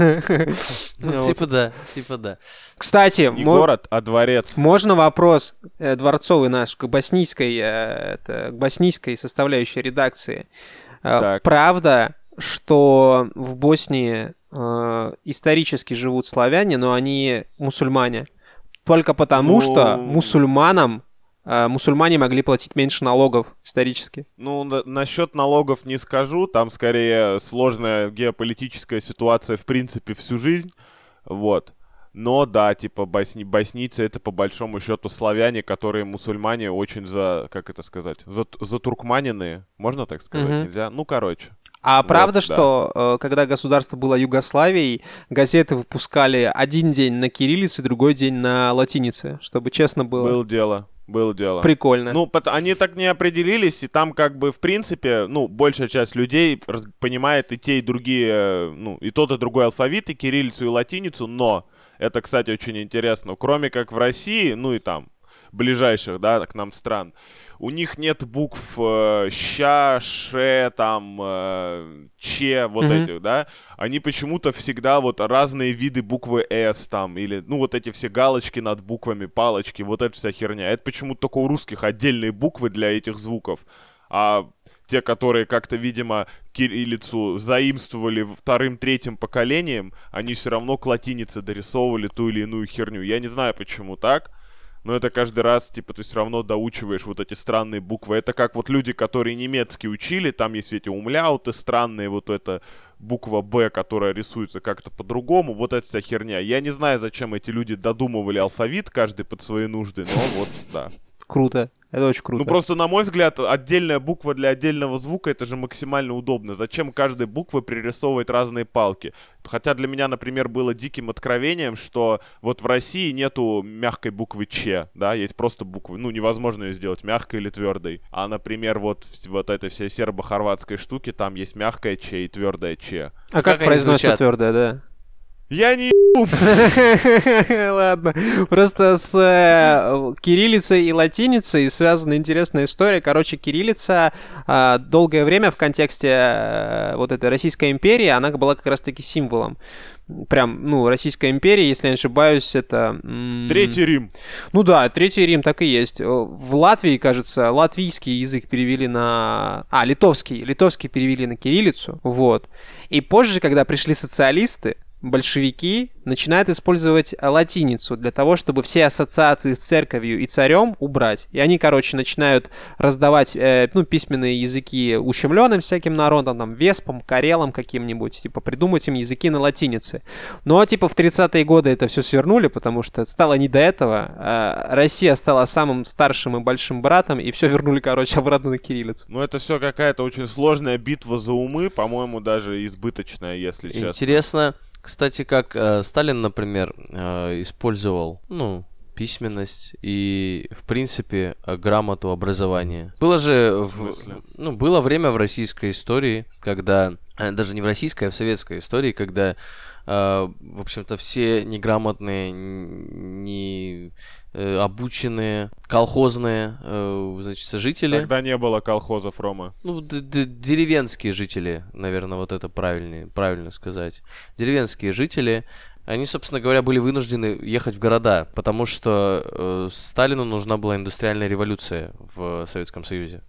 Ну, типа да, типа да. Кстати... Не город, а дворец. Можно вопрос э, дворцовый наш к боснийской, э, к боснийской составляющей редакции. Э, правда, что в Боснии исторически живут славяне, но они мусульмане. Только потому, ну... что мусульманам а, мусульмане могли платить меньше налогов исторически. Ну, на- насчет налогов не скажу. Там скорее сложная геополитическая ситуация в принципе всю жизнь. Вот. Но да, типа босни... боснийцы это по большому счету славяне, которые мусульмане очень за, как это сказать, за, за туркманины, можно так сказать, mm-hmm. нельзя? Ну, короче. А вот, правда, да. что э, когда государство было Югославией, газеты выпускали один день на кириллице, другой день на латинице, чтобы честно было? Было дело. Было дело. Прикольно. Ну, они так не определились, и там как бы, в принципе, ну, большая часть людей понимает и те, и другие, ну, и тот, и другой алфавит, и кириллицу, и латиницу, но, это, кстати, очень интересно, кроме как в России, ну и там, ближайших, да, к нам стран, у них нет букв э, ща, ше, там, э, че, вот Мгм. этих, да, они почему-то всегда вот разные виды буквы S там, или, ну, вот эти все галочки над буквами, палочки, вот эта вся херня. Это почему-то только у русских отдельные буквы для этих звуков, а те, которые как-то, видимо, кириллицу заимствовали вторым, третьим поколением, они все равно к латинице дорисовывали ту или иную херню. Я не знаю, почему так, но это каждый раз, типа, ты все равно доучиваешь вот эти странные буквы. Это как вот люди, которые немецкий учили, там есть эти умляуты странные, вот эта буква «Б», которая рисуется как-то по-другому, вот эта вся херня. Я не знаю, зачем эти люди додумывали алфавит, каждый под свои нужды, но вот, да. Круто. Это очень круто. Ну просто, на мой взгляд, отдельная буква для отдельного звука это же максимально удобно. Зачем каждой буквы пририсовывать разные палки? Хотя для меня, например, было диким откровением, что вот в России нету мягкой буквы Ч, да, есть просто буквы, ну невозможно ее сделать мягкой или твердой. А, например, вот в вот этой всей сербо-хорватской штуке там есть мягкая Ч и твердая Ч. а как как они произносится твердое, да? Я не Ладно. Просто с э, кириллицей и латиницей связана интересная история. Короче, кириллица а, долгое время в контексте э, вот этой Российской империи, она была как раз-таки символом. Прям, ну, Российская империя, если я не ошибаюсь, это... Третий Рим. Ну да, Третий Рим так и есть. Э, В Латвии, кажется, латвийский язык перевели на... А, литовский. Литовский перевели на кириллицу. Вот. И позже, когда пришли социалисты, большевики начинают использовать э, латиницу для того, чтобы все ассоциации с церковью и царем убрать. И они, короче, начинают раздавать э, ну, письменные языки ущемленным всяким народам, там, веспам, карелам каким-нибудь, типа, придумать им языки на латинице. Но, типа, в 30-е годы это все свернули, потому что стало не до этого. А Россия стала самым старшим и большим братом, и все вернули, короче, обратно на кириллицу. Ну это все какая-то очень сложная битва за умы, по-моему, даже избыточная, если честно. Интересно, кстати, как э, Сталин, например, э, использовал, ну, письменность и, в принципе, э, грамоту образования. Было же, в- смысле? ну, было время в российской истории, когда, э, даже не в российской, а в советской истории, когда, э, в общем-то, все неграмотные, не э, обученные, колхозные, э, значит, жители... Тогда не было колхозов, Рома. Ну, д- д- деревенские жители, наверное, вот это правильнее, правильно сказать. Деревенские жители, они, собственно говоря, были вынуждены ехать в города, потому что э, Сталину нужна была индустриальная революция в Советском Союзе.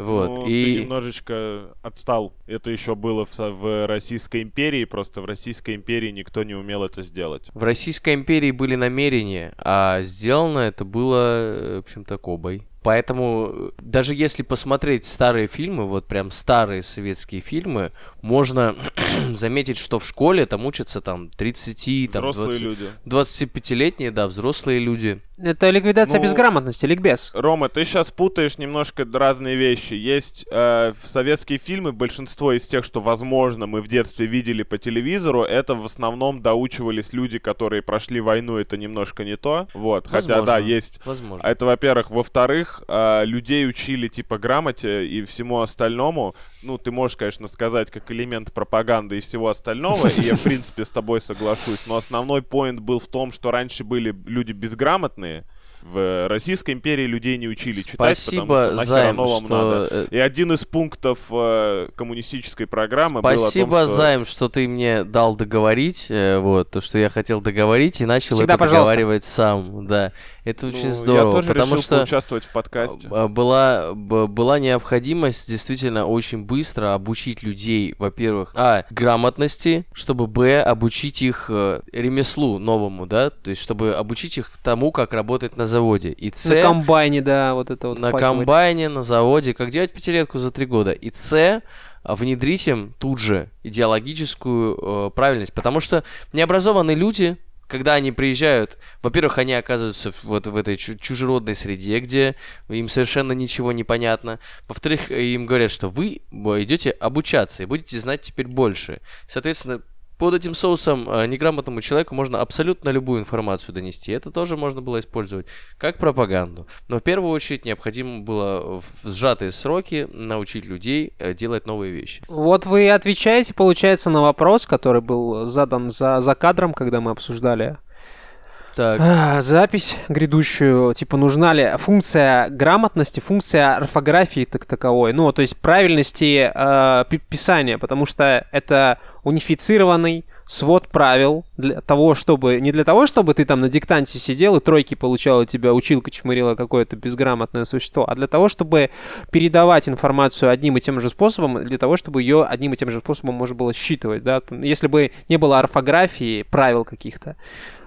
Вот. Ну, ты и немножечко отстал. Это еще было в, в Российской империи, просто в Российской империи никто не умел это сделать. в Российской империи были намерения, а сделано это было, э, в общем-то, Кобой. Поэтому э, даже если посмотреть старые фильмы, вот прям старые советские фильмы, можно заметить, что в школе там учатся там 30, там Взрослые 20 люди. 25-летние, да, взрослые люди. Это ликвидация Ну, безграмотности, ликбез. Рома, ты сейчас путаешь немножко разные вещи. Есть э, в советские фильмы, большинство из тех, что, возможно, мы в детстве видели по телевизору, это в основном доучивались люди, которые прошли войну, это немножко не то. Вот, хотя, Возможно. да, есть Возможно. Это, во-первых. Во-вторых, а, людей учили типа грамоте и всему остальному. Ну, ты можешь, конечно, сказать как элемент пропаганды и всего остального, и я, в принципе, с тобой соглашусь. Но основной поинт был в том, что раньше были люди безграмотные. В Российской империи людей не учили читать, потому что Спасибо, Займ, оно вам что... надо. э, И один из пунктов э, коммунистической программы Спасибо, был о том, что... Займ, что ты мне дал договорить, э, вот, то, что я хотел договорить, и начал Всегда это пожалуйста. договаривать сам, да. Это Ну, очень здорово, Я тоже потому решил что... поучаствовать в подкасте. А, Была, была необходимость действительно очень быстро обучить людей, во-первых, а, грамотности, чтобы, б, обучить их э, ремеслу новому, да, то есть, чтобы обучить их тому, как работать на заводе, и, с, На комбайне, да, вот это вот. на впахивать. комбайне, на заводе, как делать пятилетку за три года, и, с, а, внедрить им тут же идеологическую э, правильность, потому что необразованные люди, когда они приезжают, во-первых, они оказываются вот в этой чу- чужеродной среде, где им совершенно ничего не понятно. Во-вторых, им говорят, что вы идете обучаться и будете знать теперь больше. Соответственно, под этим соусом э, неграмотному человеку можно абсолютно любую информацию донести. Это тоже можно было использовать как пропаганду. Но в первую очередь необходимо было в сжатые сроки научить людей э, делать новые вещи. Вот вы отвечаете, получается, на вопрос, который был задан за, за кадром, когда мы обсуждали Так. А, запись грядущую, типа, нужна ли функция грамотности, функция орфографии так таковой, ну, то есть правильности э, пи- писания, потому что это унифицированный свод правил для того, чтобы... Не для того, чтобы ты там на диктанте сидел и тройки получал, и тебя училка чмырила какое-то безграмотное существо, а для того, чтобы передавать информацию одним и тем же способом, для того, чтобы ее одним и тем же способом можно было считывать, да. Если бы не было орфографии, правил каких-то,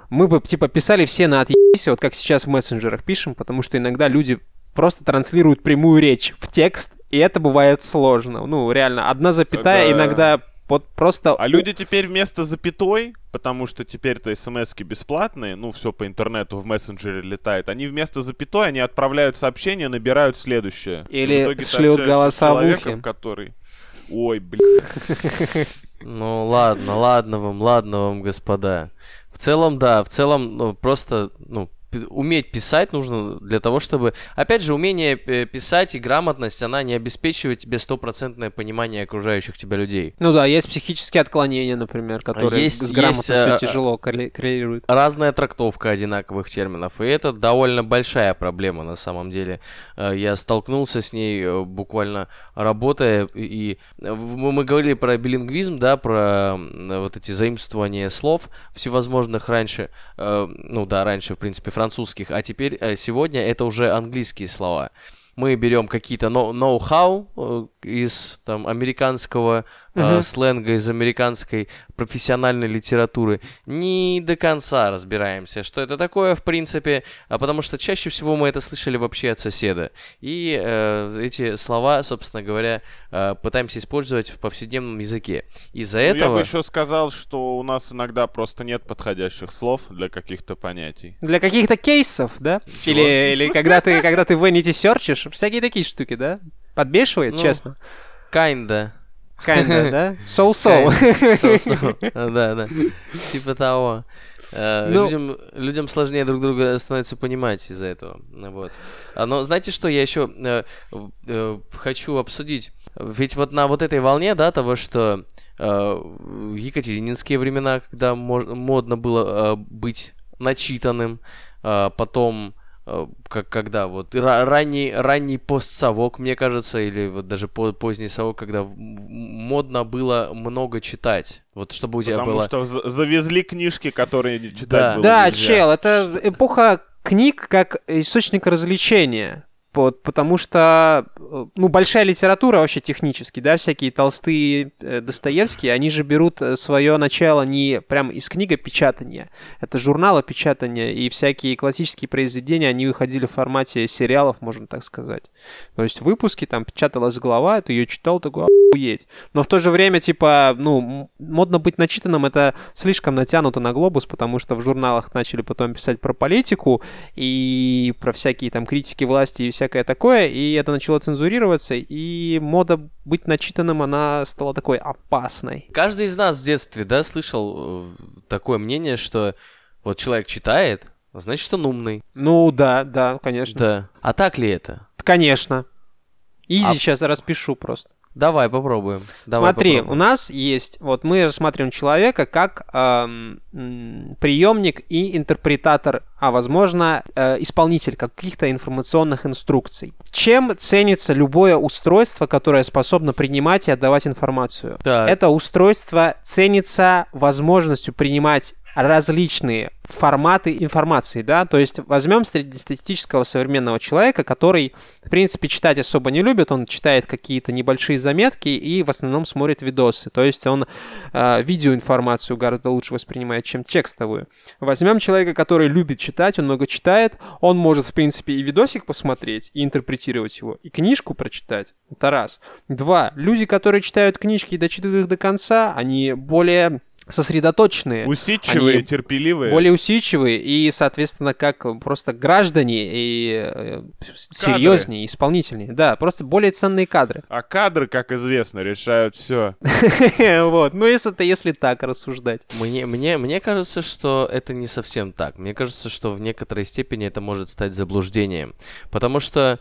мы бы, типа, писали все на отъебись, вот как сейчас в мессенджерах пишем, потому что иногда люди просто транслируют прямую речь в текст, и это бывает сложно. Ну, реально, одна запятая Да. иногда вот просто... А люди теперь вместо запятой, потому что теперь-то смс бесплатные, ну, все по интернету в мессенджере летает, они вместо запятой, они отправляют сообщение, набирают следующее. Или шлют ухе. который... Ой, блин. Ну ладно, ладно вам, ладно вам, господа. В целом, да, в целом, ну, просто, ну, уметь писать нужно для того, чтобы... Опять же, умение э, писать и грамотность, она не обеспечивает тебе стопроцентное понимание окружающих тебя людей. Ну да, есть психические отклонения, например, которые Есть- с грамотностью есть, э, тяжело корре- коррелируют. разная трактовка одинаковых терминов, и это довольно большая проблема на самом деле. Э, Я столкнулся с ней буквально работая, и мы говорили про билингвизм, да, про вот эти заимствования слов всевозможных раньше, ну да, раньше, в принципе, французских, а теперь э, сегодня это уже английские слова. Мы берем какие-то но- ноу-хау э, из там американского э, Мгм. сленга, из американской профессиональной литературы. Не до конца разбираемся, что это такое, в принципе, а потому что чаще всего мы это слышали вообще от соседа. И э, эти слова, собственно говоря, э, пытаемся использовать в повседневном языке. Из-за Ну, я этого... бы еще сказал, что у нас иногда просто нет подходящих слов для каких-то понятий. Для каких-то кейсов, да? Или, или когда ты, когда ты в Vanity серчишь, всякие такие штуки, да? Подбешивает, Ну, честно. Kinda. Kinda, да? So-so. So-so. Да, да. Типа того. Э, Ну- Людям, людям сложнее друг друга становится понимать из-за этого. Вот. А, Но знаете, что я еще э, э, хочу обсудить? Ведь вот на вот этой волне, да, того, что э, екатерининские времена, когда модно было э, быть начитанным, э, потом как когда вот ра- ранний ранний постсовок, мне кажется, или вот даже по- поздний совок, когда модно было много читать, вот чтобы у тебя Потому было что за- завезли книжки, которые не читать Да. было Да, нельзя. чел, это эпоха книг как источника развлечения. Потому что, э, ну, большая литература вообще технически, да, всякие толстые э, Достоевские, они же берут свое начало не прям из книгопечатания, это журналопечатания, и всякие классические произведения, они выходили в формате сериалов, можно так сказать. То есть выпуски, там печаталась глава, ты ее читал, такой охуеть. Но в то же время, типа, ну, модно быть начитанным, это слишком натянуто на глобус, потому что в журналах начали потом писать про политику и про всякие там критики власти и всякое такое, и это начало цензурироваться, и мода быть начитанным, она стала такой опасной. Каждый из нас в детстве, да, слышал э, такое мнение, что вот человек читает, значит, он умный. Ну, да, да, конечно. Да. А так ли это? Конечно. Изи А- сейчас распишу просто. Давай попробуем. Давай Смотри, у попробуем. нас есть, вот мы рассматриваем человека как эм, приемник и интерпретатор, а возможно э, исполнитель каких-то информационных инструкций. Чем ценится любое устройство, которое способно принимать и отдавать информацию? Так. Это устройство ценится возможностью принимать различные форматы информации, да, то есть возьмем среднестатистического современного человека, который, в принципе, читать особо не любит, он читает какие-то небольшие заметки и в основном смотрит видосы, то есть он э, видеоинформацию гораздо лучше воспринимает, чем текстовую. Возьмем человека, который любит читать, он много читает, он может, в принципе, и видосик посмотреть, и интерпретировать его, и книжку прочитать, это раз. Два, люди, которые читают книжки и дочитывают их до конца, они более сосредоточенные, Усидчивые, Они терпеливые. более усидчивые и, соответственно, как просто граждане и э, серьезнее, исполнительнее. Да, просто более ценные кадры. А кадры, как известно, решают все. Вот, ну если это если так рассуждать. Мне, мне, мне кажется, что это не совсем так. Мне кажется, что в некоторой степени это может стать заблуждением. Потому что,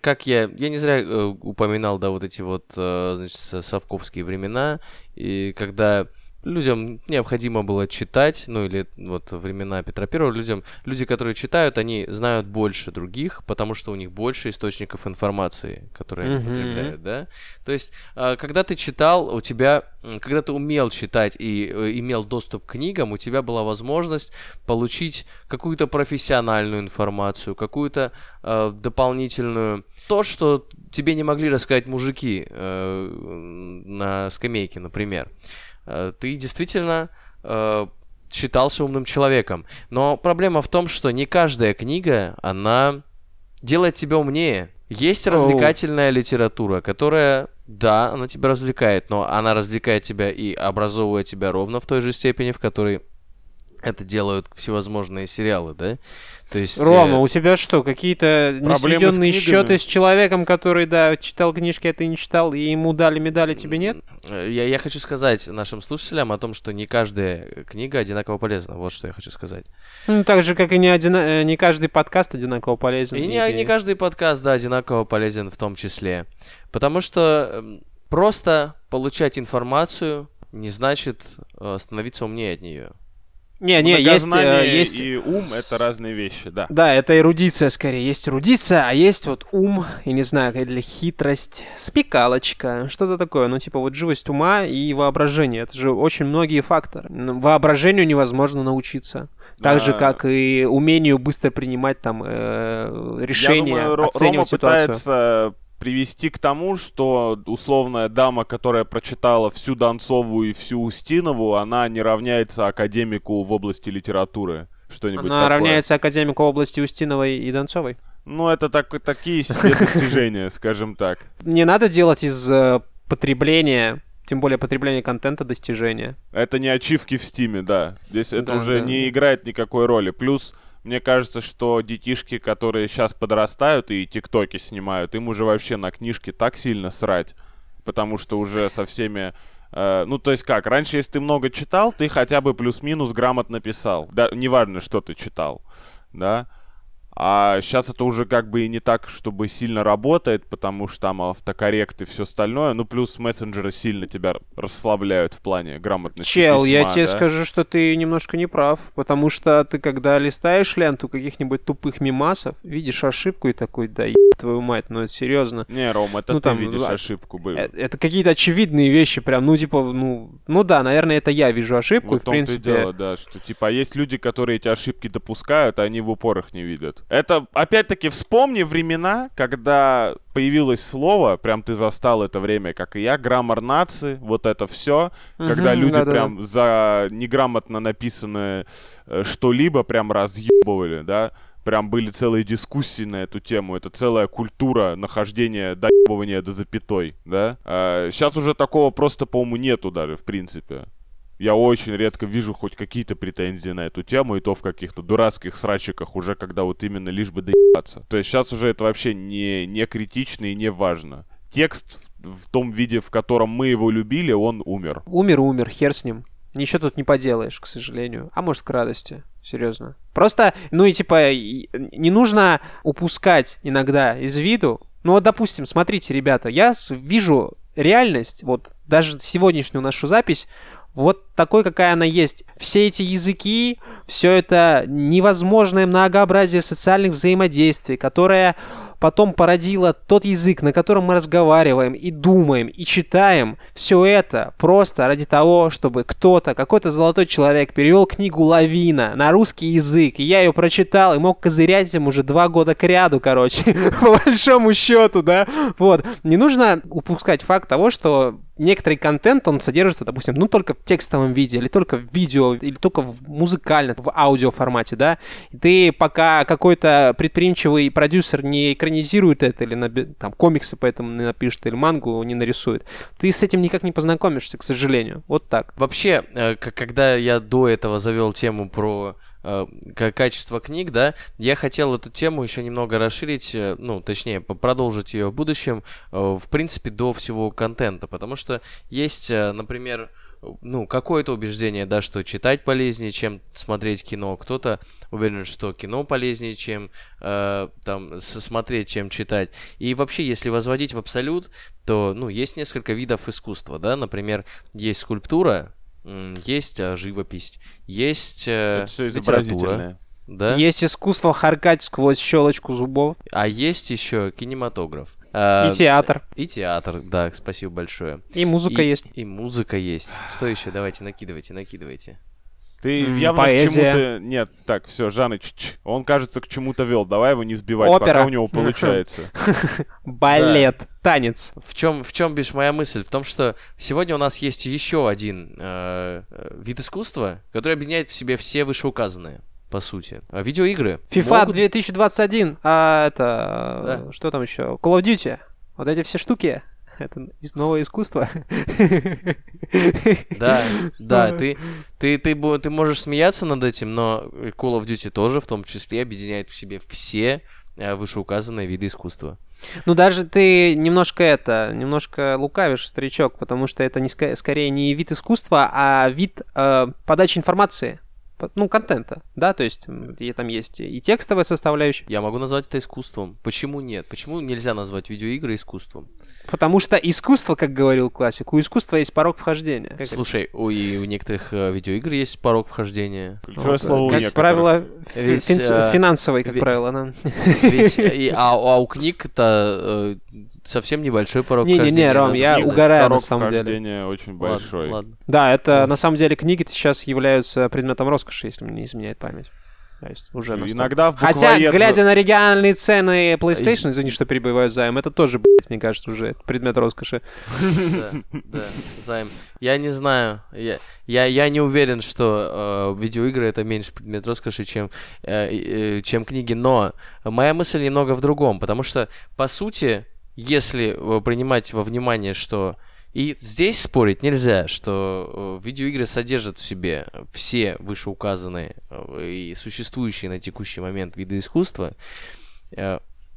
как я... Я не зря э, упоминал, да, вот эти вот, э, значит, со- совковские времена, и когда людям необходимо было читать, ну или вот времена Петра Первого, людям, люди, которые читают, они знают больше других, потому что у них больше источников информации, которые они Мгм. потребляют, да. То есть, а, когда ты читал, у тебя, когда ты умел читать и э, имел доступ к книгам, у тебя была возможность получить какую-то профессиональную информацию, какую-то э, дополнительную, то, что тебе не могли рассказать мужики э, на скамейке, например. Э, ты действительно э, считался умным человеком. Но проблема в том, что не каждая книга, она делает тебя умнее. Есть развлекательная литература, которая, да, она тебя развлекает, но она развлекает тебя и образовывает тебя ровно в той же степени, в которой это делают всевозможные сериалы, да? То есть... э, Рома, у тебя что, какие-то несведенные счеты с человеком, который, да, читал книжки, а ты не читал, и ему дали медали, тебе нет? Э, Я, я хочу сказать нашим слушателям о том, что не каждая книга одинаково полезна. Вот что я хочу сказать. Ну, так же, как и не, одина- э, не каждый подкаст одинаково полезен. И не, не каждый подкаст, да, одинаково полезен в том числе. Потому что просто получать информацию не значит э, становиться умнее от нее. Не, не, есть, э, есть... и ум — это разные вещи, да. Да, это эрудиция скорее. Есть эрудиция, а есть вот ум, и не знаю, или хитрость, спекалочка, что-то такое. Ну, типа вот живость ума и воображение. Это же очень многие факторы. Ну, Воображению невозможно научиться. Так же, Да. как и умению быстро принимать там э, решения, Я думаю, Ро- Рома оценивать ситуацию. пытается привести к тому, что условная дама, которая прочитала всю Донцову и всю Устинову, она не равняется академику в области литературы. Что-нибудь Она такое. равняется академику области Устиновой и Донцовой. Ну, это так, такие себе достижения, скажем так. Не надо делать из э, потребления, тем более потребления контента, достижения. Это не ачивки в Стиме, да. Здесь это Да, уже да. не играет никакой роли. Плюс, мне кажется, что детишки, которые сейчас подрастают и тиктоки снимают, им уже вообще на книжки так сильно срать. Потому что уже со всеми... э, ну, то есть как, раньше, если ты много читал, ты хотя бы плюс-минус грамотно писал. Да, неважно, что ты читал, да. А сейчас это уже как бы и не так, чтобы сильно работает, потому что там автокоррект и все остальное. Ну, плюс мессенджеры сильно тебя расслабляют в плане грамотности Чел, я письма, тебе да. скажу, что ты немножко не прав, потому что ты, когда листаешь ленту каких-нибудь тупых мимасов, видишь ошибку и такой, да еб твою мать, ну это серьезно. Не, Ром, это Ну, ты там, видишь а, ошибку был. Э, Это какие-то очевидные вещи, прям, ну, типа, ну, ну да, наверное, это я вижу ошибку, Вот и, в принципе... дело, да, что типа есть люди, которые эти ошибки допускают, а они в упор их не видят. Это, опять-таки, вспомни времена, когда появилось слово, прям ты застал это время, как и я, граммар нации, вот это все, когда Мгм, люди да-да-да. прям за неграмотно написанное э, что-либо прям разъебывали, да, прям были целые дискуссии на эту тему. Это целая культура нахождения доебывания до запятой, да. сейчас уже такого просто, по-моему, нету даже, в принципе. Я очень редко вижу хоть какие-то претензии на эту тему, и то в каких-то дурацких срачиках уже, когда вот именно лишь бы доебаться. То есть сейчас уже это вообще не, не критично и не важно. Текст в, том виде, в котором мы его любили, он умер. Умер, умер, хер с ним. Ничего тут не поделаешь, к сожалению. А может, к радости. Серьезно. Просто, ну и типа, не нужно упускать иногда из виду. Ну вот, допустим, смотрите, ребята, я вижу реальность, вот даже сегодняшнюю нашу запись, вот такой, какая она есть. Все эти языки, все это невозможное многообразие социальных взаимодействий, которое потом породило тот язык, на котором мы разговариваем и думаем, и читаем. Все это просто ради того, чтобы кто-то, какой-то золотой человек перевел книгу «Лавина» на русский язык, и я ее прочитал и мог козырять им уже два года к ряду, короче, по большому счету, да. Вот. Не нужно упускать факт того, что некоторый контент, он содержится, допустим, ну, только в текстовом виде, или только в видео, или только в музыкальном, в аудио формате, да. И ты пока какой-то предприимчивый продюсер не экранизирует это, или наби- там комиксы поэтому не напишет, или мангу не нарисует, ты с этим никак не познакомишься, к сожалению. Вот так. Вообще, э, когда я до этого завел тему про э, качество книг, да, я хотел эту тему еще немного расширить, э, ну, точнее, продолжить ее в будущем, в принципе, до всего контента, потому что есть, например, ну, какое-то убеждение, да, что читать полезнее, чем смотреть кино. Кто-то уверен, что кино полезнее, чем э, там смотреть, чем читать. И вообще, если возводить в абсолют, то, ну, есть несколько видов искусства, да, например, есть скульптура, есть э, живопись, есть э, Это все литература, изобразительное. да, Есть искусство харкать сквозь щелочку зубов. а есть еще кинематограф. Э, И театр. и театр, да, спасибо большое. И музыка и, есть. И музыка есть. Что еще? Давайте, накидывайте, накидывайте. Ты М, явно поэзия. к чему-то... Нет, так, все, Жаныч, он, кажется, к чему-то вел. Давай его не сбивать, Опера. пока у него получается. Балет, танец. В чем, в чем бишь моя мысль? В том, что сегодня у нас есть еще один э, э, вид искусства, который объединяет в себе все вышеуказанные, по сути. А видеоигры. FIFA могут- 2021. А это... Да. Что там еще? Call of Duty. Вот эти все штуки. Это из- новое искусство. Да, да, ты, ты, ты, ты можешь смеяться над этим, но Call of Duty тоже в том числе объединяет в себе все э, вышеуказанные виды искусства. Ну, даже ты немножко это, немножко лукавишь, старичок, потому что это не скорее не вид искусства, а вид э, подачи информации. Ну, контента, да, то есть и там есть и текстовая составляющая, Я могу назвать это искусством. Почему нет? Почему нельзя назвать видеоигры искусством? потому что искусство, как говорил классик, у искусства есть порог вхождения. Как это? Слушай, у, и у некоторых э, видеоигр есть порог вхождения. Ключевое Вот, слово как некоторых. правило, Ведь, финс- э, финансовый, как ведь- правило, да. Ведь, и- а, а у книг-то э, совсем небольшой порог Не-не-не, вхождения. Ром, я сказать. угораю на Порог самом деле. очень Ладно, большой. ладно. Да, это на самом деле книги сейчас являются предметом роскоши, если мне не изменяет память. То есть уже. Иногда в Хотя, глядя на региональные цены PlayStation, извини, что перебиваю займ, это тоже, блядь, мне кажется, уже предмет роскоши. Да, да, займ. Я не знаю, я, я, я не уверен, что э, видеоигры это меньше предмет роскоши, чем, э, э, чем книги, но моя мысль немного в другом, потому что, по сути, если э, принимать во внимание, что и здесь спорить нельзя, что э, видеоигры содержат в себе все вышеуказанные э, и существующие на текущий момент виды искусства.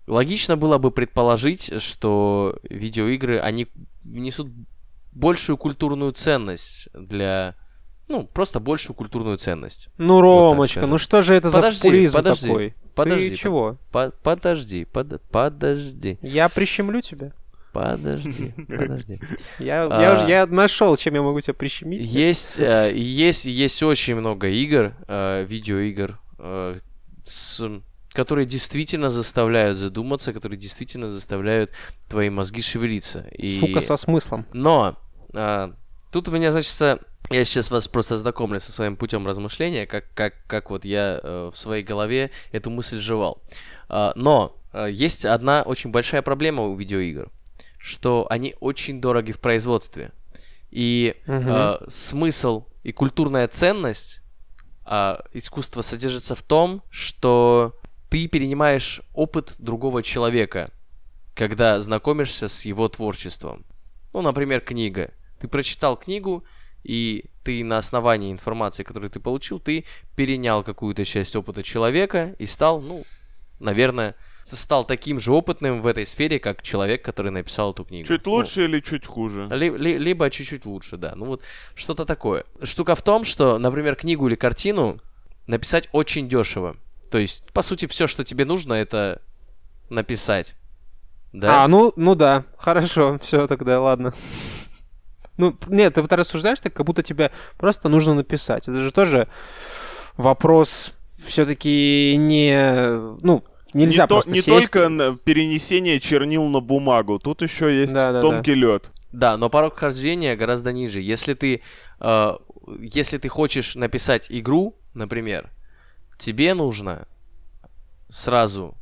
Логично было бы предположить, что видеоигры, они несут большую культурную ценность для... Ну, просто большую культурную ценность. Ну, Ромочка, скажем. ну что же это Подожди, за популизм подожди, такой? Подожди. Ты чего? по- подожди, под- подожди, Я прищемлю тебя. подожди, подожди. Я, А. я, я нашел, чем я могу тебя прищемить. Есть, э, есть, есть очень много игр, э, видеоигр, э, с- которые действительно заставляют задуматься, которые действительно заставляют твои мозги шевелиться. И... Сука со смыслом. Но а, тут у меня, значит, я сейчас вас просто ознакомлю со своим путем размышления, как, как, как вот я э, в своей голове эту мысль жевал. А, но а, есть одна очень большая проблема у видеоигр, что они очень дороги в производстве. И Мгм. а, смысл и культурная ценность а, искусства содержится в том, что ты перенимаешь опыт другого человека, когда знакомишься с его творчеством. Ну, например, книга. Ты прочитал книгу, и ты на основании информации, которую ты получил, ты перенял какую-то часть опыта человека и стал, ну, наверное, стал таким же опытным в этой сфере, как человек, который написал эту книгу. Чуть Ну, лучше или чуть хуже? ли- ли- либо чуть-чуть лучше, да. Ну вот что-то такое. Штука в том, что, например, книгу или картину написать очень дешево. То есть, по сути, все, что тебе нужно, это написать. Да? А, ну, ну да, хорошо, все тогда, ладно. Ну, нет, ты вот рассуждаешь так, как будто тебе просто нужно написать. Это же тоже вопрос все-таки не... Ну, нельзя не то- просто не сесть... только перенесение чернил на бумагу, тут еще есть Да-да-да. тонкий лед. Да, но порог вхождения гораздо ниже. Если ты, э, если ты хочешь написать игру, например, тебе нужно сразу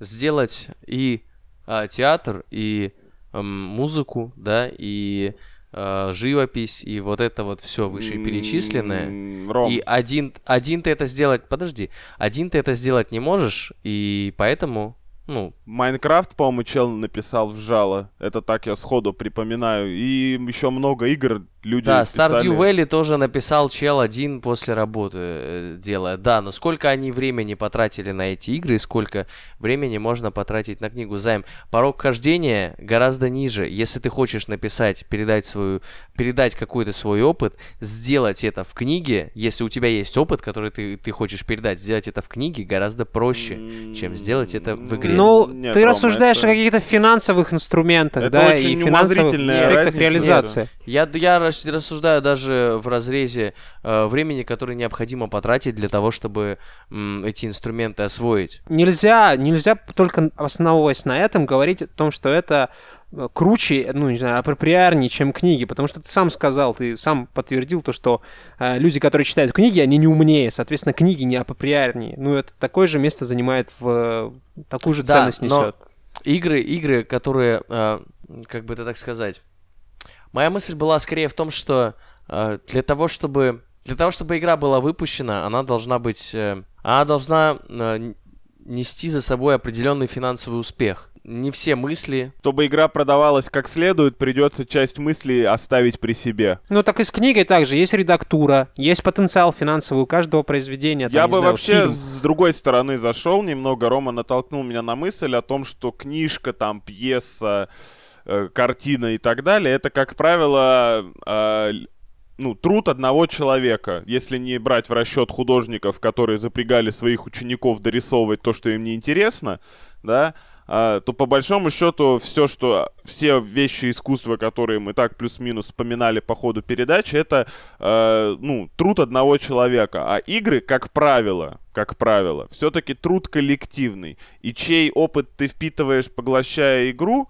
сделать и а, театр, и м, музыку, да, и живопись, и вот это вот все вышеперечисленное. Ром, И один, один ты это сделать, подожди, один ты это сделать не можешь, и поэтому, ну, Майнкрафт, по-моему, чел написал в жало. Это так я сходу припоминаю. И еще много игр люди Да, писали. Stardew Valley тоже написал чел один после работы э, делая. Да, но сколько они времени потратили на эти игры и сколько времени можно потратить на книгу займ. Порог хождения гораздо ниже. Если ты хочешь написать, передать свою, передать какой-то свой опыт, сделать это в книге, если у тебя есть опыт, который ты, ты хочешь передать, сделать это в книге гораздо проще, чем сделать это в игре. Ну, Нет, ты Рома, рассуждаешь это- о каких-то финансовых инструментах, Это да, очень и финансовых аспектах разница. реализации. Я, я рас- рассуждаю даже в разрезе э, времени, которое необходимо потратить для того, чтобы м, эти инструменты освоить. Нельзя, нельзя только основываясь на этом говорить о том, что это э, круче, ну, не знаю, апроприарнее, чем книги, потому что ты сам сказал, ты сам подтвердил то, что э, люди, которые читают книги, они не умнее, соответственно, книги не апроприарнее. Ну, это такое же место занимает в... такую же Да, ценность но- несет. Игры, игры, которые, э, как бы это так сказать, моя мысль была скорее в том, что э, для того, чтобы для того, чтобы игра была выпущена, она должна быть, э, она должна э, нести за собой определенный финансовый успех. Не все мысли, Чтобы игра продавалась как следует, придется часть мыслей оставить при себе. Ну, так и с книгой также. Есть редактура, есть потенциал финансовый у каждого произведения. там, Я бы знаю, вообще фильм. с другой стороны зашел немного. Рома натолкнул меня на мысль о том, что книжка, там, пьеса, э, картина и так далее, это, как правило, э, ну, труд одного человека. Если не брать в расчет художников, которые запрягали своих учеников дорисовывать то, что им не интересно, да, а, то по большому счету все, что все вещи искусства, которые мы так плюс-минус вспоминали по ходу передачи, это э, ну труд одного человека, а игры, как правило, как правило, все-таки труд коллективный. И чей опыт ты впитываешь, поглощая игру,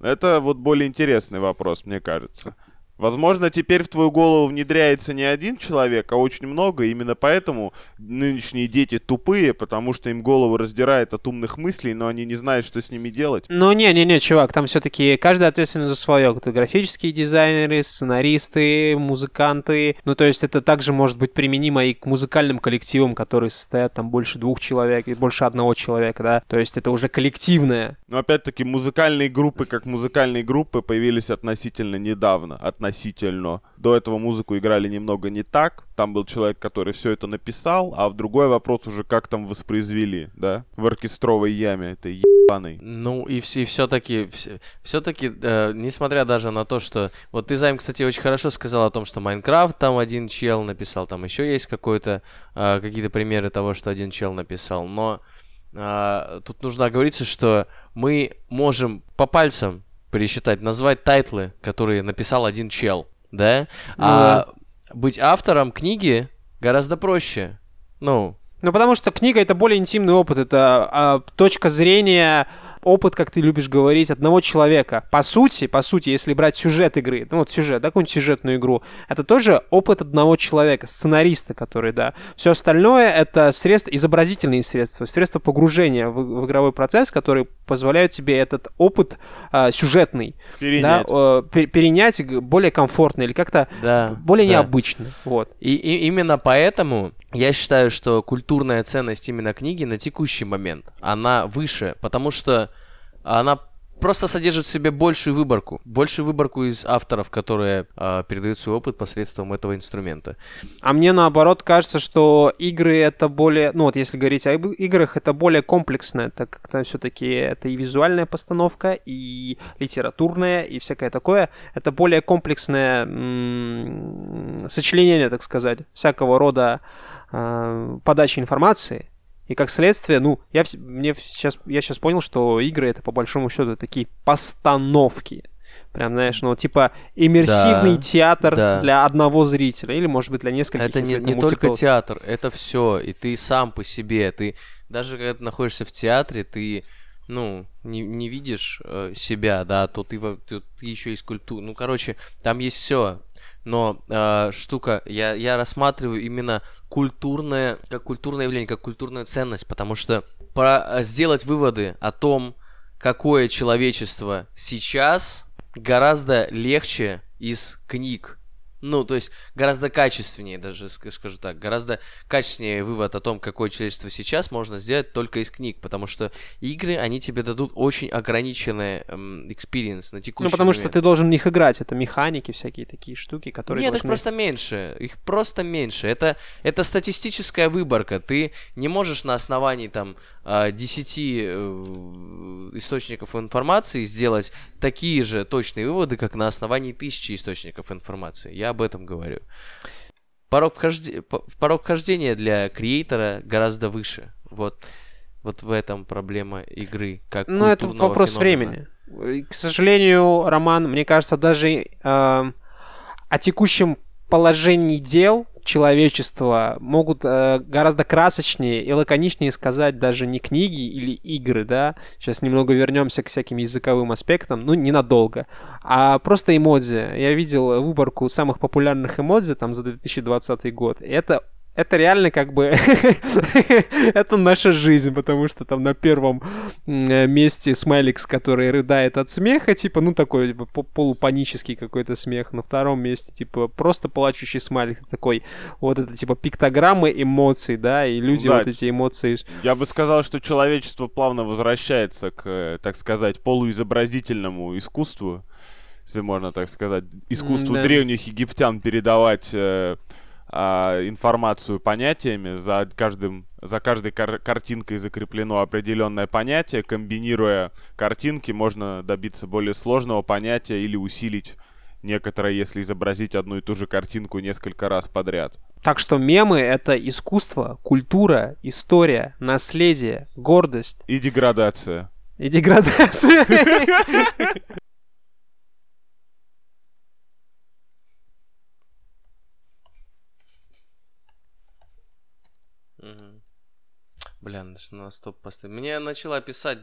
это вот более интересный вопрос, мне кажется. Возможно, теперь в твою голову внедряется не один человек, а очень много. и Именно поэтому нынешние дети тупые, потому что им голову раздирает от умных мыслей, но они не знают, что с ними делать. Ну, не-не-не, чувак, там все-таки каждый ответственен за свое. Это графические дизайнеры, сценаристы, музыканты. Ну, то есть это также может быть применимо и к музыкальным коллективам, которые состоят там больше двух человек и больше одного человека, да. То есть это уже коллективное. Но опять-таки музыкальные группы, как музыкальные группы, появились относительно недавно. Относительно. До этого музыку играли немного не так. Там был человек, который все это написал, а в другой вопрос уже как там воспроизвели, да? В оркестровой яме этой ебаной. Ну и, все, все-таки, все-таки, несмотря даже на то, что... Вот ты, Займ, кстати, очень хорошо сказал о том, что Майнкрафт там один чел написал, там еще есть какой-то, э, какие-то примеры того, что один чел написал, но э, тут нужно оговориться, что мы можем по пальцам пересчитать, назвать тайтлы, которые написал один чел, да? а быть автором книги гораздо проще. Ну, Ну, потому что книга это более интимный опыт, это а, точка зрения, опыт, как ты любишь говорить, одного человека. По сути, по сути, если брать сюжет игры, ну вот сюжет, да, какую-нибудь сюжетную игру, это тоже опыт одного человека, сценариста, который, да. Все остальное это средства, изобразительные средства, средства погружения в, в игровой процесс, которые позволяют тебе этот опыт а, сюжетный, Перенять. да, э, пе- перенять более комфортно или как-то да. более да. необычно. Вот. И, и именно поэтому я считаю, что культурная ценность именно книги на текущий момент, она выше, потому что она просто содержит в себе большую выборку, большую выборку из авторов, которые э, передают свой опыт посредством этого инструмента. А мне наоборот кажется, что игры это более, ну вот если говорить о иг- играх, это более комплексное, так как там все-таки это и визуальная постановка, и литературная, и всякое такое. Это более комплексное м, сочленение, так сказать, всякого рода э, подачи информации. И как следствие, ну, я, мне сейчас, я сейчас понял, что игры это по большому счету такие постановки. Прям, знаешь, ну, типа иммерсивный Да, театр да. для одного зрителя, или, может быть, для нескольких. это не, не только театр, это все, и ты сам по себе, ты даже когда ты находишься в театре, ты ну, не, не видишь э, себя, да, то ты, ты, ты еще из культуры. Ну, короче, там есть все. Но э, штука, я, я рассматриваю именно культурное, как культурное явление, как культурную ценность, потому что про, э, сделать выводы о том, какое человечество сейчас, гораздо легче из книг. Ну, то есть гораздо качественнее, даже ск- скажу так, гораздо качественнее вывод о том, какое человечество сейчас, можно сделать только из книг, потому что игры, они тебе дадут очень ограниченный experience на текущий Ну, потому что момент. ты должен в них играть. Это механики, всякие такие штуки, которые Нет, их должны- просто меньше. Их просто меньше. Это, это статистическая выборка. Ты не можешь на основании там а, 10 э, источников информации сделать такие же точные выводы, как на основании тысячи источников информации. Я об этом говорю. Порог, вхожде- по- порог вхождения для креатора гораздо выше. Вот, вот в этом проблема игры. Как Ну, это вопрос феномена. времени. К сожалению, Роман, мне кажется, даже э, о текущем положении дел человечества могут э, гораздо красочнее и лаконичнее сказать даже не книги или игры, да, сейчас немного вернемся к всяким языковым аспектам, ну, ненадолго, а просто эмодзи. Я видел выборку самых популярных эмодзи там за 2020 год, это это реально как бы это наша жизнь, потому что там на первом месте смайликс, который рыдает от смеха, типа, ну такой типа, полупанический какой-то смех, на втором месте типа просто плачущий смайлик, такой вот это типа пиктограммы эмоций, да, и люди да, вот эти эмоции. Я бы сказал, что человечество плавно возвращается к, так сказать, полуизобразительному искусству, если можно так сказать, искусству да. древних египтян передавать э, а, информацию понятиями, за, каждым, за каждой кар- картинкой закреплено определенное понятие, комбинируя картинки, можно добиться более сложного понятия или усилить некоторое, если изобразить одну и ту же картинку несколько раз подряд. Так что мемы — это искусство, культура, история, наследие, гордость. И деградация. И деградация. Бля, надо на стоп поставить. Мне начала писать